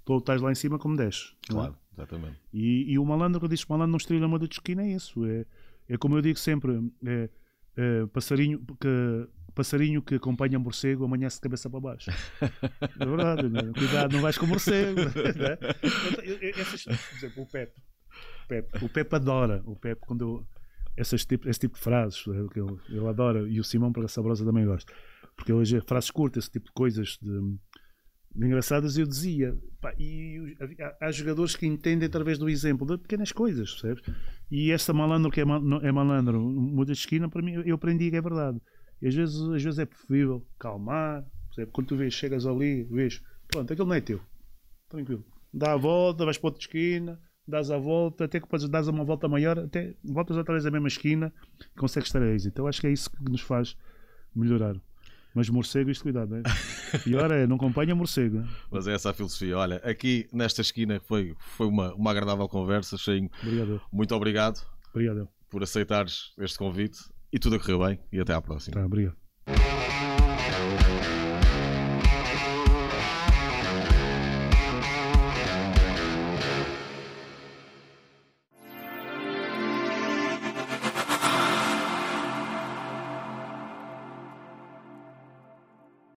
tu estás lá em cima como desces. É? Claro, é? exatamente. E, e, o malandro, que eu disse, o malandro não estrela uma de esquina, é isso. É, é como eu digo sempre: é, é, passarinho, que, passarinho que acompanha morcego amanhece de cabeça para baixo. é verdade, né? cuidado, não vais com morcego. Né? Essas, por exemplo, o Pepe. Pepe. O Pepe adora. O Pepe, quando eu, essas tipo, esse tipo de frases, é que eu, eu adoro, e o Simão para a Sabrosa também gosta. Porque hoje é frases curtas, esse tipo de coisas de engraçadas, eu dizia. Pá, e há, há, jogadores que entendem através do exemplo, de pequenas coisas, percebes? E essa malandro que é, é malandro, muda de esquina, para mim, eu aprendi que é verdade. E às vezes, às vezes é preferível calmar. Exemplo, quando tu vês, chegas ali, vês, pronto, aquele não é teu. Tranquilo. Dá a volta, vais para outra esquina, dás a volta, até que depois dás uma volta maior, até voltas vez à mesma esquina consegues a êxito. Eu acho que é isso que nos faz melhorar. Mas morcego, isto cuidado, é? Pior é, não acompanha morcego. Né? Mas é essa a filosofia. Olha, aqui nesta esquina foi, foi uma, uma agradável conversa, Cheinho. Obrigado. Muito obrigado. Obrigado. Por aceitares este convite e tudo a correr bem e até à próxima. Tá, obrigado.